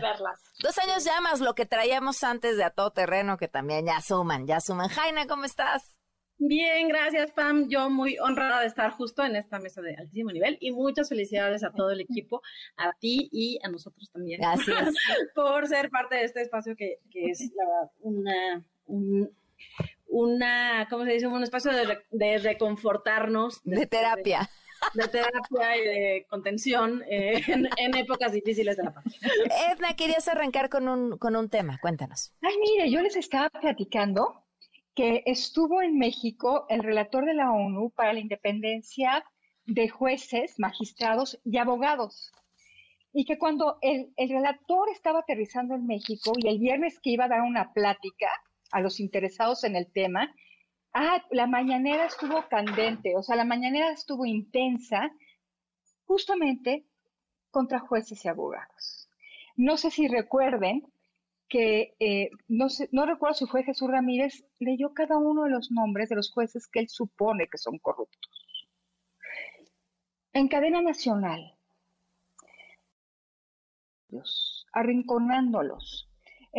Dos años ya más lo que traíamos antes de a todo terreno, que también ya suman, ya suman. Jaina, ¿cómo estás? Bien, gracias Pam. Yo muy honrada de estar justo en esta mesa de altísimo nivel y muchas felicidades a todo el equipo, a ti y a nosotros también. Gracias. por ser parte de este espacio que, que es la verdad una, un- una, ¿cómo se dice? Un espacio de, re- de reconfortarnos. De terapia. De, terapia y de contención eh, en, en épocas difíciles de la pandemia. Edna, querías arrancar con un, con un tema, cuéntanos. Ay, mire, yo les estaba platicando que estuvo en México el relator de la ONU para la independencia de jueces, magistrados y abogados. Y que cuando el, el relator estaba aterrizando en México y el viernes que iba a dar una plática a los interesados en el tema, ah, la mañanera estuvo candente, o sea, la mañanera estuvo intensa, justamente contra jueces y abogados. No sé si recuerden que, eh, no, no recuerdo si fue Jesús Ramírez, leyó cada uno de los nombres de los jueces que él supone que son corruptos. En cadena nacional, arrinconándolos.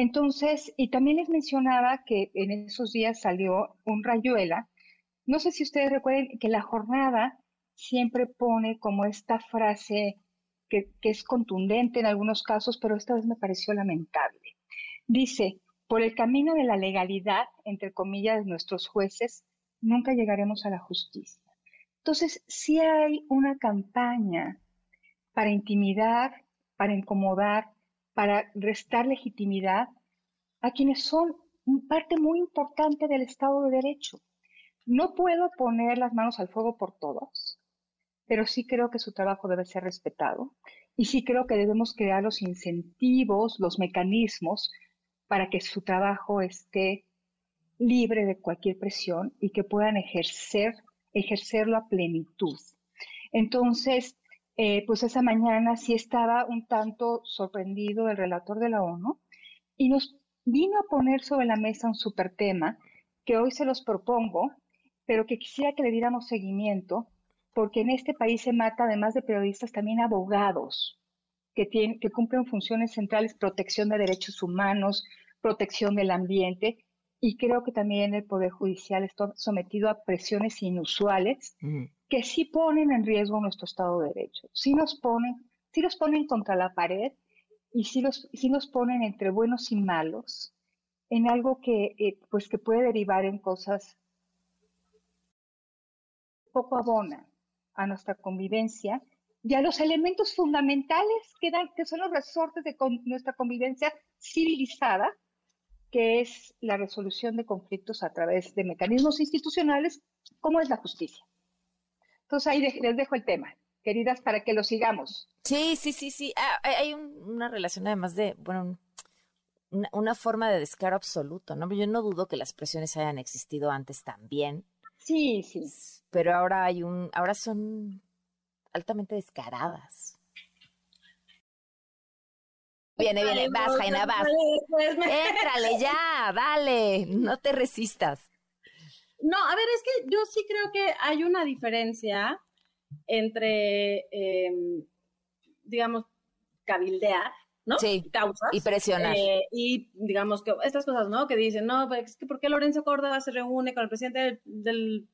Entonces, y también les mencionaba que en esos días salió un rayuela. No sé si ustedes recuerden que la jornada siempre pone como esta frase que, es contundente en algunos casos, pero esta vez me pareció lamentable. Dice, por el camino de la legalidad, entre comillas, de nuestros jueces, nunca llegaremos a la justicia. Entonces, sí hay una campaña para intimidar, para incomodar, para restar legitimidad a quienes son parte muy importante del Estado de Derecho. No puedo poner las manos al fuego por todos, pero sí creo que su trabajo debe ser respetado y sí creo que debemos crear los incentivos, los mecanismos para que su trabajo esté libre de cualquier presión y que puedan ejercer, ejercerlo a plenitud. Entonces, eh, pues esa mañana sí estaba un tanto sorprendido el relator de la ONU y nos vino a poner sobre la mesa un super tema que hoy se los propongo, pero que quisiera que le diéramos seguimiento, porque en este país se mata, además de periodistas, también abogados que, tienen, que cumplen funciones centrales, protección de derechos humanos, protección del ambiente, y creo que también el Poder Judicial está sometido a presiones inusuales que sí ponen en riesgo nuestro Estado de Derecho, sí nos ponen, sí los ponen contra la pared y sí los, nos ponen entre buenos y malos en algo que, eh, pues que puede derivar en cosas poco abona a nuestra convivencia y a los elementos fundamentales que, dan, que son los resortes de nuestra convivencia civilizada, que es la resolución de conflictos a través de mecanismos institucionales como es la justicia. Entonces ahí les dejo el tema, queridas, para que lo sigamos. Sí, sí, sí, sí. Ah, hay una relación además de, bueno, una, forma de descaro absoluto, ¿no? Yo no dudo que las presiones hayan existido antes también. Sí, sí. Pero ahora hay un, ahora son altamente descaradas. Viene, viene, vas, Jaina, vas. Éntrale ya, dale, no te resistas. No, a ver, es que yo sí creo que hay una diferencia entre, em, digamos, cabildear, ¿no? Sí, Causas, y presionar. Eh, y digamos que estas cosas, ¿no? Que dicen, no, pues, es que ¿por qué Lorenzo Córdoba se reúne con el presidente del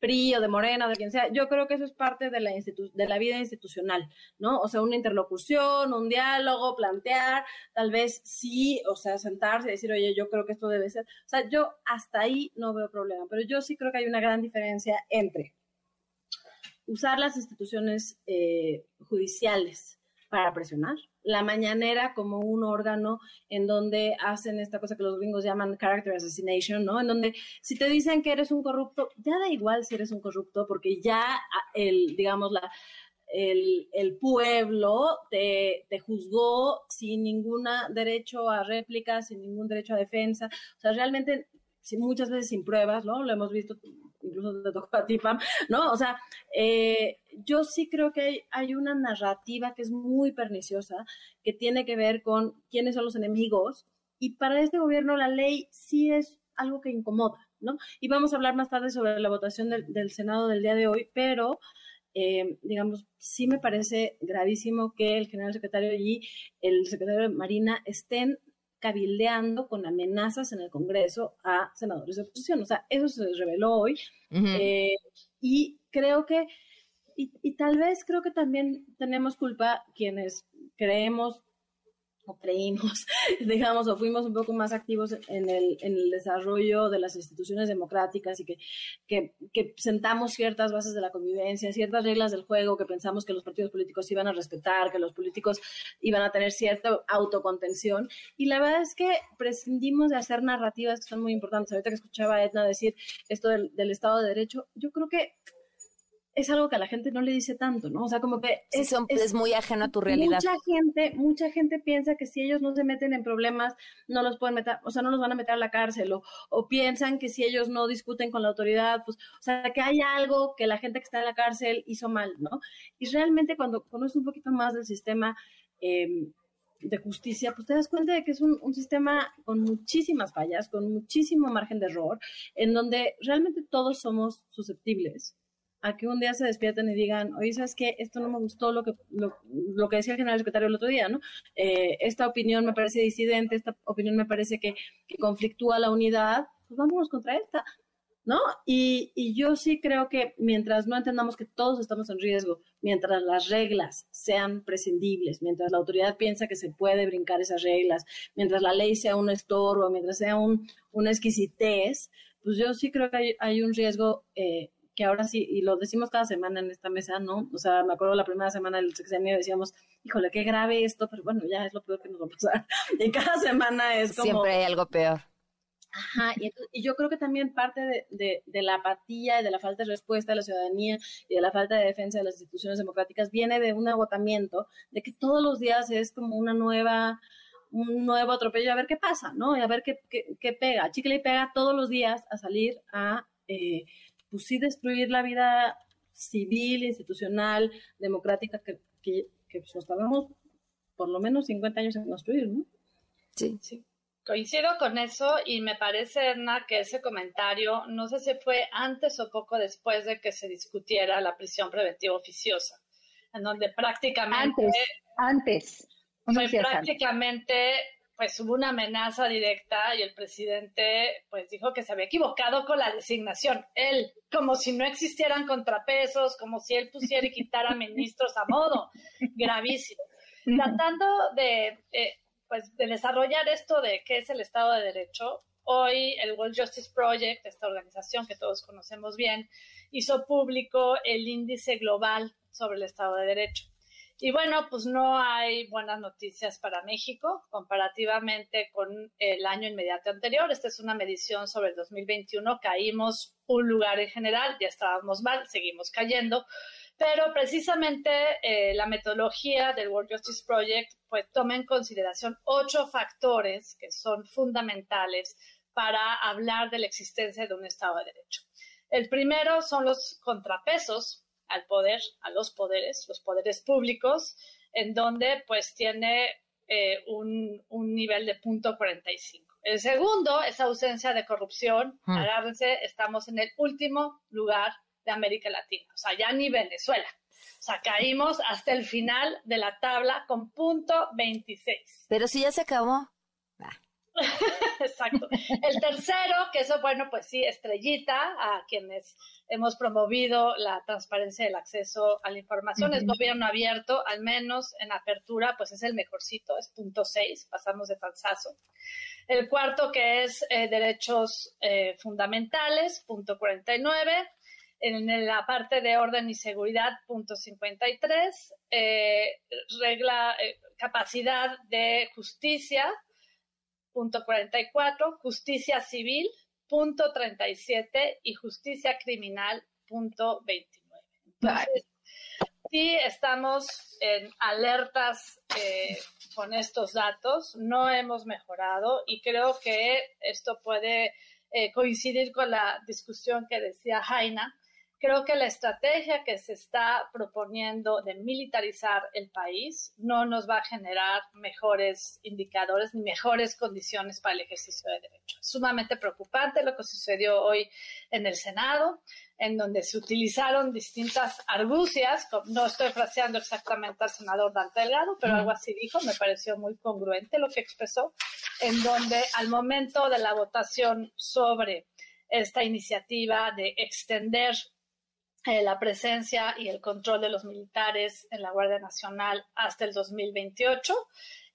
PRI o de Morena de quien sea. Yo creo que eso es parte de la, de la vida institucional, ¿no? O sea, una interlocución, un diálogo, plantear, tal vez sí, o sea, sentarse y decir, oye, yo creo que esto debe ser. O sea, yo hasta ahí no veo problema, pero yo sí creo que hay una gran diferencia entre usar las instituciones eh, judiciales para presionar la mañanera como un órgano en donde hacen esta cosa que los gringos llaman character assassination, ¿no? En donde si te dicen que eres un corrupto, ya da igual si eres un corrupto, porque ya ah, el, digamos, la, el, el pueblo te, te, juzgó sin ningún derecho a réplica, sin ningún derecho a defensa. O sea, realmente muchas veces sin pruebas, ¿no? Lo hemos visto, incluso te tocó a ti, Pam, ¿no? O sea, eh, yo sí creo que hay, una narrativa que es muy perniciosa, que tiene que ver con quiénes son los enemigos, y para este gobierno la ley sí es algo que incomoda, ¿no? Y vamos a hablar más tarde sobre la votación del, del Senado del día de hoy, pero... Eh, digamos, sí me parece gravísimo que el general secretario y el secretario de Marina estén cabildeando con amenazas en el Congreso a senadores de oposición. O sea, eso se reveló hoy. Eh, y creo que, y, y, tal vez creo que también tenemos culpa quienes creemos o creímos, digamos, o fuimos un poco más activos en el, en el desarrollo de las instituciones democráticas y que, que, que, sentamos ciertas bases de la convivencia, ciertas reglas del juego que pensamos que los partidos políticos iban a respetar, que los políticos iban a tener cierta autocontención. Y la verdad es que prescindimos de hacer narrativas que son muy importantes. Ahorita que escuchaba a Edna decir esto del, del Estado de Derecho, yo creo que es algo que a la gente no le dice tanto, ¿no? O sea, como que es, es, muy ajeno a tu realidad. Mucha gente, mucha gente piensa que si ellos no se meten en problemas, no los pueden meter, o sea, no los van a meter a la cárcel, o, o piensan que si ellos no discuten con la autoridad, pues, o sea, que hay algo que la gente que está en la cárcel hizo mal, ¿no? Y realmente cuando conoces un poquito más del sistema em, de justicia, pues te das cuenta de que es un, un, sistema con muchísimas fallas, con muchísimo margen de error, en donde realmente todos somos susceptibles a que un día se despierten y digan, oye, ¿sabes qué? Esto no me gustó lo que, lo, que decía el general secretario el otro día, ¿no? Eh, esta opinión me parece disidente, esta opinión me parece que, conflictúa la unidad, pues vámonos contra esta, ¿no? Y, y, yo sí creo que mientras no entendamos que todos estamos en riesgo, mientras las reglas sean prescindibles, mientras la autoridad piensa que se puede brincar esas reglas, mientras la ley sea un estorbo, mientras sea un, una exquisitez, pues yo sí creo que hay, un riesgo eh, que ahora sí, y lo decimos cada semana en esta mesa, ¿no? O sea, me acuerdo la primera semana del sexenio decíamos, híjole, qué grave esto, pero bueno, ya es lo peor que nos va a pasar. Y cada semana es como... Siempre hay algo peor. Ajá, y, yo creo que también parte de, la apatía y de la falta de respuesta de la ciudadanía y de la falta de defensa de las instituciones democráticas viene de un agotamiento, de que todos los días es como una nueva, un nuevo atropello, a ver qué pasa, ¿no? Y a ver qué, qué, pega. Chicle y pega todos los días a salir a, eh, pues sí, destruir la vida civil, institucional, democrática que, que, que pues, nos tardamos por lo menos 50 años en construir, ¿no? Sí. Sí. Coincido con eso y me parece, Edna, que ese comentario, no sé si fue antes o poco después de que se discutiera la prisión preventiva oficiosa, en donde prácticamente... Antes, antes. Fue prácticamente, pues hubo una amenaza directa y el presidente pues dijo que se había equivocado con la designación. Él, como si no existieran contrapesos, como si él pusiera y quitara ministros a modo. Gravísimo. Tratando de... Eh, pues de desarrollar esto de qué es el Estado de Derecho, hoy el World Justice Project, esta organización que todos conocemos bien, hizo público el índice global sobre el Estado de Derecho. Y bueno, pues no hay buenas noticias para México comparativamente con el año inmediato anterior. Esta es una medición sobre el 2021. Caímos un lugar en general, ya estábamos mal, seguimos cayendo, pero precisamente eh, la metodología del World Justice Project pues toma en consideración ocho factores que son fundamentales para hablar de la existencia de un Estado de Derecho. El primero son los contrapesos al poder, a los poderes, los poderes públicos, en donde pues tiene eh, un, nivel de punto 45. El segundo es ausencia de corrupción. Hmm. Agárrense, estamos en el último lugar de América Latina, o sea, ya ni Venezuela. O sea, caímos hasta el final de la tabla con punto 26. Pero si ya se acabó. Exacto. El tercero, que eso, bueno, pues sí, estrellita a quienes hemos promovido la transparencia del acceso a la información, es gobierno abierto, al menos en apertura, pues es el mejorcito, es punto 6, pasamos de panzazo. El cuarto, que es eh, derechos eh, fundamentales, punto 49 en la parte de orden y seguridad, punto 53, eh, regla, eh, capacidad de justicia, punto 44, justicia civil, punto 37 y justicia criminal, punto 29. Entonces, sí estamos en alertas eh, con estos datos, no hemos mejorado y creo que esto puede coincidir con la discusión que decía Jaina Creo que la estrategia que se está proponiendo de militarizar el país no nos va a generar mejores indicadores ni mejores condiciones para el ejercicio de derechos. Sumamente preocupante lo que sucedió hoy en el Senado, en donde se utilizaron distintas argucias, no estoy fraseando exactamente al senador Dante Delgado, pero algo así dijo, me pareció muy congruente lo que expresó, en donde al momento de la votación sobre esta iniciativa de extender eh, la presencia y el control de los militares en la Guardia Nacional hasta el 2028,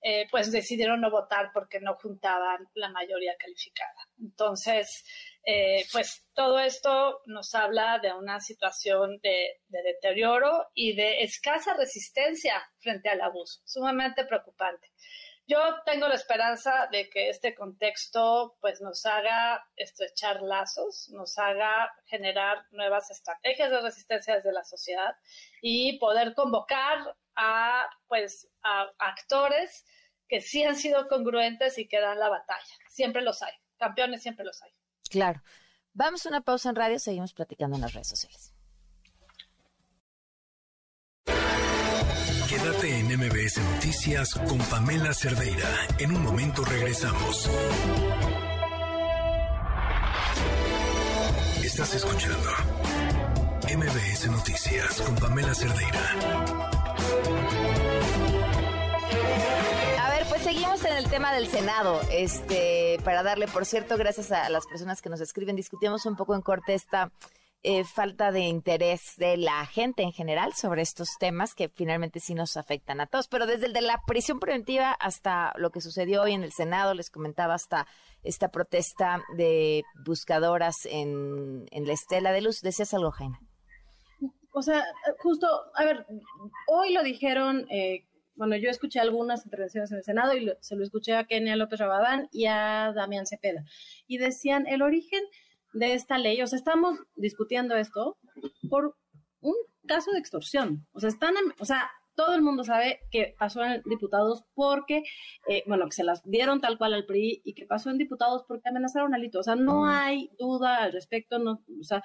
eh, pues decidieron no votar porque no juntaban la mayoría calificada. Entonces, eh, pues todo esto nos habla de una situación de, de, deterioro y de escasa resistencia frente al abuso, sumamente preocupante. Yo tengo la esperanza de que este contexto pues nos haga estrechar lazos, nos haga generar nuevas estrategias de resistencia desde la sociedad y poder convocar a pues a actores que sí han sido congruentes y que dan la batalla. Siempre los hay, campeones siempre los hay. Claro. Vamos a una pausa en radio, seguimos platicando en las redes sociales. Quédate en MBS Noticias con Pamela Cerdeira. En un momento regresamos. Estás escuchando MBS Noticias con Pamela Cerdeira. A ver, pues seguimos en el tema del Senado. Este, para darle, por cierto, gracias a las personas que nos escriben, discutimos un poco en corte esta eh, falta de interés de la gente en general sobre estos temas que finalmente sí nos afectan a todos. Pero desde la prisión preventiva hasta lo que sucedió hoy en el Senado, les comentaba hasta esta protesta de buscadoras en, en la estela de luz. ¿Decías algo, Jaina? O sea, justo, a ver, hoy lo dijeron, eh, bueno, yo escuché algunas intervenciones en el Senado y se lo escuché a Kenia López Rabadán y a Damián Cepeda. Y decían, el origen de esta ley, o sea, estamos discutiendo esto por un caso de extorsión. O sea, están, o sea, todo el mundo sabe que pasó en diputados porque, eh, bueno, que se las dieron tal cual al PRI y que pasó en diputados porque amenazaron a Lito. O sea, no hay duda al respecto, no, o sea,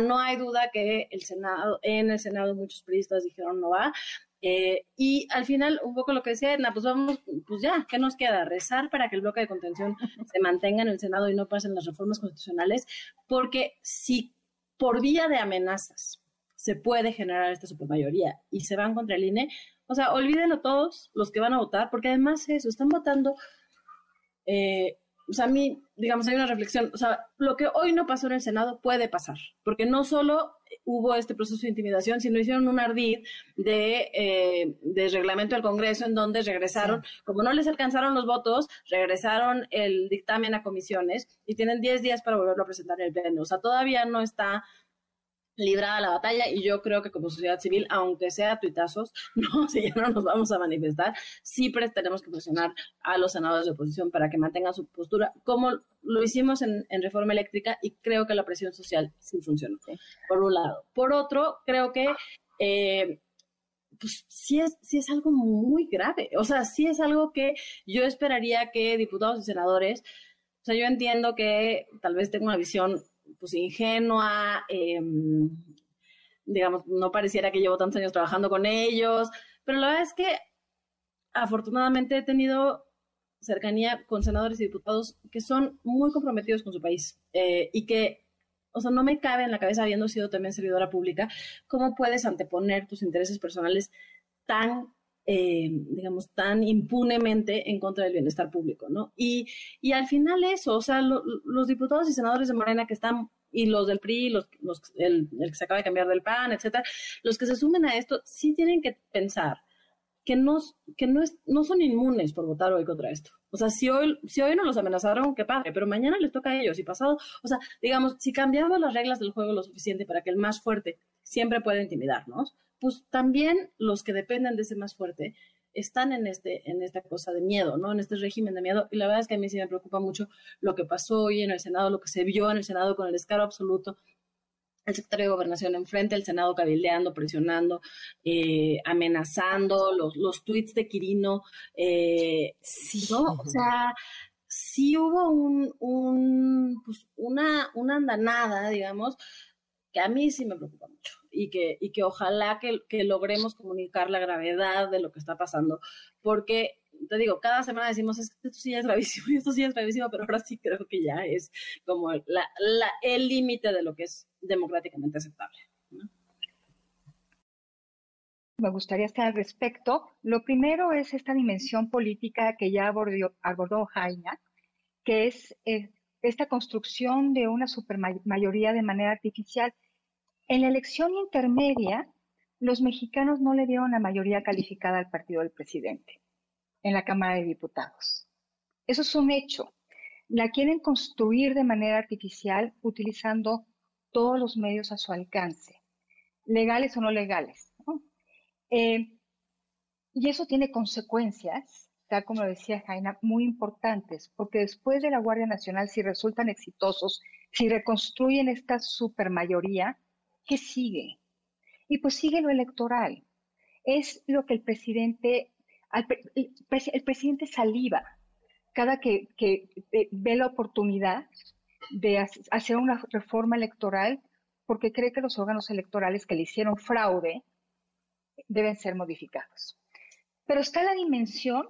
no hay duda que el Senado, en el Senado muchos priistas dijeron no va. Eh, y al final, un poco lo que decía Edna, pues vamos, pues ya, ¿qué nos queda? Rezar para que el bloque de contención se mantenga en el Senado y no pasen las reformas constitucionales, porque si por vía de amenazas se puede generar esta supermayoría y se van contra el INE, o sea, olvídenlo todos los que van a votar, porque además eso, están votando, eh, o sea, a mí, digamos, hay una reflexión, o sea, lo que hoy no pasó en el Senado puede pasar, porque no solo hubo este proceso de intimidación, sino hicieron un ardid de, eh, de reglamento del Congreso en donde regresaron, como no les alcanzaron los votos, regresaron el dictamen a comisiones y tienen 10 días para volverlo a presentar en el Pleno. O sea, todavía no está librada la batalla y yo creo que como sociedad civil, aunque sea tuitazos, no, si ya no nos vamos a manifestar, siempre tenemos que presionar a los senadores de oposición para que mantengan su postura, como lo hicimos en, reforma eléctrica y creo que la presión social sí funcionó, por un lado. Por otro, creo que... Eh, pues sí es, sí es algo muy grave, o sea, sí es algo que yo esperaría que diputados y senadores, o sea, yo entiendo que tal vez tengo una visión pues ingenua, em, digamos, no pareciera que llevo tantos años trabajando con ellos, pero la verdad es que afortunadamente he tenido cercanía con senadores y diputados que son muy comprometidos con su país eh, y que, o sea, no me cabe en la cabeza, habiendo sido también servidora pública, cómo puedes anteponer tus intereses personales tan eh, digamos, tan impunemente en contra del bienestar público, ¿no? Y, y al final eso, o sea, los diputados y senadores de Morena que están, y los del PRI, los, los el, el, que se acaba de cambiar del PAN, etcétera, los que se sumen a esto, sí tienen que pensar que no, que no, es, no son inmunes por votar hoy contra esto. O sea, si hoy, si hoy no los amenazaron, qué padre, pero mañana les toca a ellos y pasado, o sea, digamos, si cambiamos las reglas del juego lo suficiente para que el más fuerte siempre pueda intimidarnos, pues también los que dependen de ese más fuerte están en, este, en esta cosa de miedo, ¿no? En este régimen de miedo. Y la verdad es que a mí sí me preocupa mucho lo que pasó hoy en el Senado, lo que se vio en el Senado con el descaro absoluto. El secretario de Gobernación enfrente al Senado cabildeando, presionando, eh, amenazando, los, los tweets de Quirino. Eh, sí. ¿no? O sea, sí hubo un, un pues una, una andanada, digamos, que a mí sí me preocupa mucho y que, y que ojalá que, que logremos comunicar la gravedad de lo que está pasando, porque te digo, cada semana decimos, esto sí es gravísimo, esto sí es gravísimo, pero ahora sí creo que ya es como la, la, el límite de lo que es democráticamente aceptable. Me gustaría estar al respecto. Lo primero es esta dimensión política que ya abordó, abordó Jaina, que es eh, esta construcción de una supermayoría de manera artificial en la elección intermedia, los mexicanos no le dieron la mayoría calificada al partido del presidente en la Cámara de Diputados. Eso es un hecho. La quieren construir de manera artificial utilizando todos los medios a su alcance, legales o no legales. Eh, y eso tiene consecuencias, tal como decía Jaina, muy importantes, porque después de la Guardia Nacional, si resultan exitosos, si reconstruyen esta supermayoría, ¿qué sigue? Y pues sigue lo electoral. Es lo que el presidente, el, presidente saliva cada que, eh, ve la oportunidad de hacer una reforma electoral porque cree que los órganos electorales que le hicieron fraude deben ser modificados. Pero está la dimensión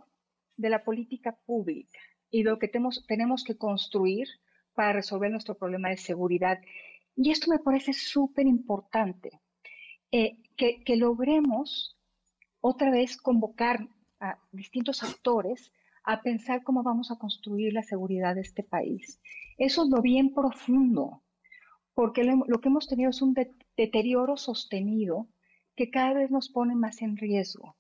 de la política pública y lo que tenemos, tenemos que construir para resolver nuestro problema de seguridad y esto me parece súper importante, eh, que, logremos otra vez convocar a distintos actores a pensar cómo vamos a construir la seguridad de este país. Eso es lo bien profundo, porque lo, que hemos tenido es un deterioro sostenido que cada vez nos pone más en riesgo.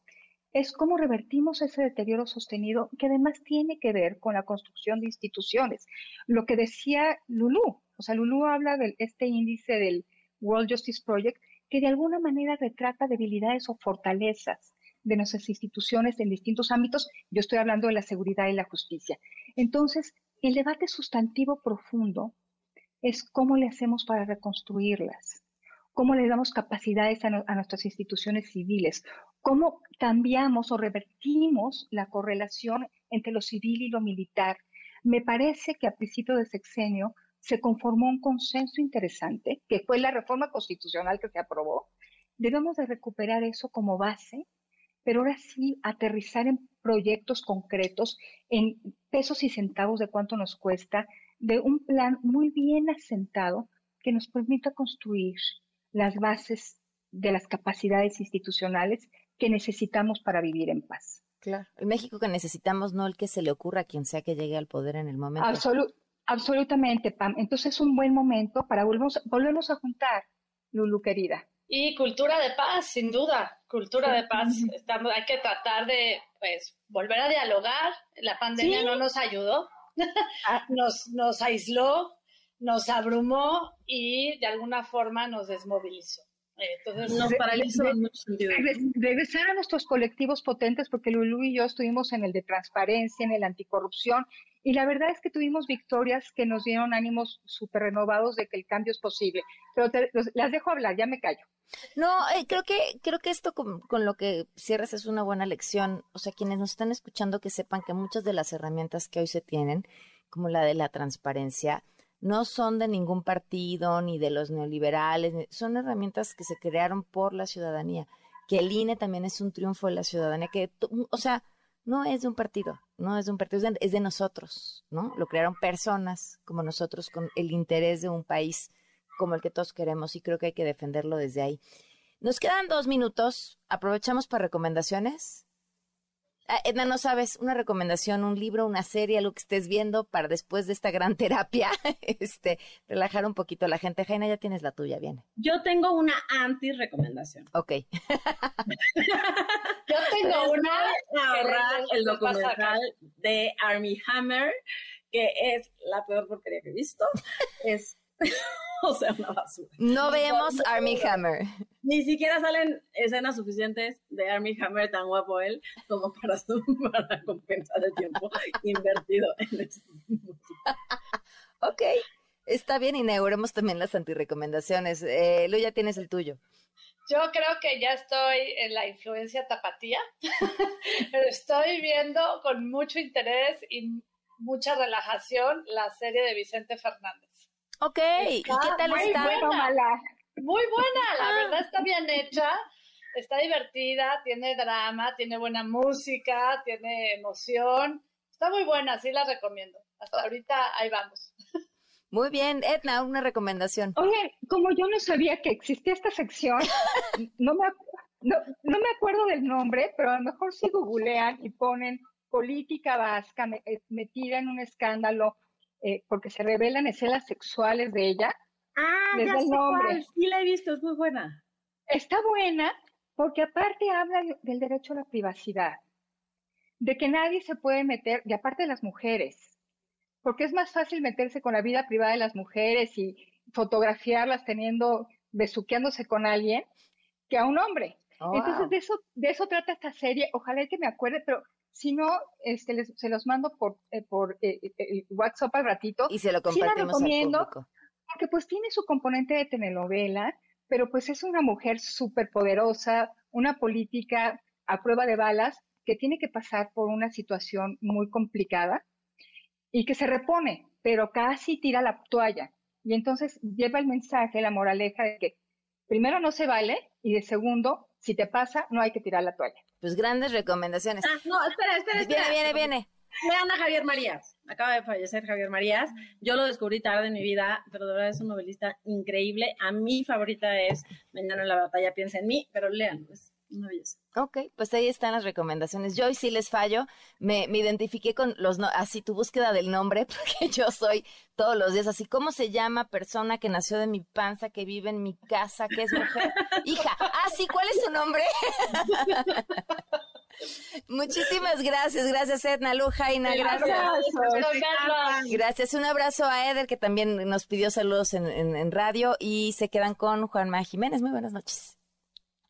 Es cómo revertimos ese deterioro sostenido que además tiene que ver con la construcción de instituciones. Lo que decía Lulú, o sea, Lulu habla de este índice del World Justice Project que de alguna manera retrata debilidades o fortalezas de nuestras instituciones en distintos ámbitos. Yo estoy hablando de la seguridad y la justicia. Entonces, el debate sustantivo profundo es cómo le hacemos para reconstruirlas, cómo le damos capacidades a, nuestras instituciones civiles, cómo cambiamos o revertimos la correlación entre lo civil y lo militar. Me parece que a principio de sexenio se conformó un consenso interesante, que fue la reforma constitucional que se aprobó. Debemos de recuperar eso como base, pero ahora sí aterrizar en proyectos concretos, en pesos y centavos de cuánto nos cuesta, de un plan muy bien asentado que nos permita construir las bases de las capacidades institucionales que necesitamos para vivir en paz. Claro, el México que necesitamos, no el que se le ocurra a quien sea que llegue al poder en el momento. Absolutamente, Pam. Entonces es un buen momento para volvernos, volvernos a juntar, Lulu querida. Y cultura de paz, sin duda, cultura de paz. Estamos, hay que tratar de, pues, volver a dialogar. La pandemia no nos ayudó, ah. nos, nos aisló, nos abrumó y de alguna forma nos desmovilizó. Entonces nos paralizó. Regresar a nuestros colectivos potentes, porque Lulu y yo estuvimos en el de transparencia, en el anticorrupción, y la verdad es que tuvimos victorias que nos dieron ánimos súper renovados de que el cambio es posible. Pero las dejo hablar, ya me callo. No, eh, creo que creo que esto con, con, lo que cierras es una buena lección. O sea, quienes nos están escuchando que sepan que muchas de las herramientas que hoy se tienen, como la de la transparencia, no son de ningún partido ni de los neoliberales, son herramientas que se crearon por la ciudadanía, que el INE también es un triunfo de la ciudadanía, que, o sea, no es de un partido, no es de un partido, es de, nosotros, ¿no? Lo crearon personas como nosotros con el interés de un país como el que todos queremos y creo que hay que defenderlo desde ahí. Nos quedan dos minutos, aprovechamos para recomendaciones. Ah, Edna, no sabes, una recomendación, un libro, una serie, algo que estés viendo para después de esta gran terapia, este, relajar un poquito a la gente. Jaina, ya tienes la tuya, viene. Yo tengo una anti-recomendación. Ok. Yo tengo una, el documental de Army Hammer, que es la peor porquería que he visto. Es o sea, una basura. No vemos Army Hammer. Ni siquiera salen escenas suficientes de Army Hammer tan guapo él como para, para compensar el tiempo invertido en eso. ok, está bien, inauguremos también las antirecomendaciones. Eh, Lu, ya tienes el tuyo. Yo creo que ya estoy en la influencia tapatía, pero estoy viendo con mucho interés y mucha relajación la serie de Vicente Fernández. Ok, ¿y qué tal muy está? Buena, muy buena, la ah. verdad está bien hecha, está divertida, tiene drama, tiene buena música, tiene emoción, está muy buena, sí la recomiendo. Hasta ahorita ahí vamos. Muy bien, Edna, una recomendación. Oye, como yo no sabía que existía esta sección, no me, no, no me acuerdo del nombre, pero a lo mejor si googlean y ponen política vasca eh, metida en un escándalo eh, porque se revelan escenas sexuales de ella. Ah, ya sé cuál. Sí la he visto, es muy buena. Está buena porque aparte habla del derecho a la privacidad, de que nadie se puede meter, y aparte de las mujeres, porque es más fácil meterse con la vida privada de las mujeres y fotografiarlas teniendo, besuqueándose con alguien, que a un hombre. Oh, Entonces, de eso, de eso trata esta serie. Ojalá que me acuerde, pero si no, este, se los mando por, eh, por eh, eh, WhatsApp al ratito. Y se lo compartimos al público. Porque pues tiene su componente de telenovela, pero pues es una mujer súper poderosa, una política a prueba de balas que tiene que pasar por una situación muy complicada y que se repone, pero casi tira la toalla. Y entonces lleva el mensaje, la moraleja de que primero no se vale y de segundo, si te pasa, no hay que tirar la toalla. Pues grandes recomendaciones. Ah, no, espera, espera, espera. Viene, viene, viene. Vean a Javier Marías. Acaba de fallecer Javier Marías. Yo lo descubrí tarde en mi vida, pero de verdad es un novelista increíble. A mi favorita es Mañana en la batalla piensa en mí, pero lean, es una belleza. Ok, pues ahí están las recomendaciones. Yo hoy sí les fallo, me, me identifiqué con los, no, así tu búsqueda del nombre, porque yo soy todos los días así, ¿cómo se llama persona que nació de mi panza, que vive en mi casa, que es mujer? Hija, ah, sí, ¿cuál es su nombre? Muchísimas gracias, gracias Edna Lujaina, gracias. Gracias, un abrazo a Eder que también nos pidió saludos en, en radio y se quedan con Juanma Jiménez. Muy buenas noches.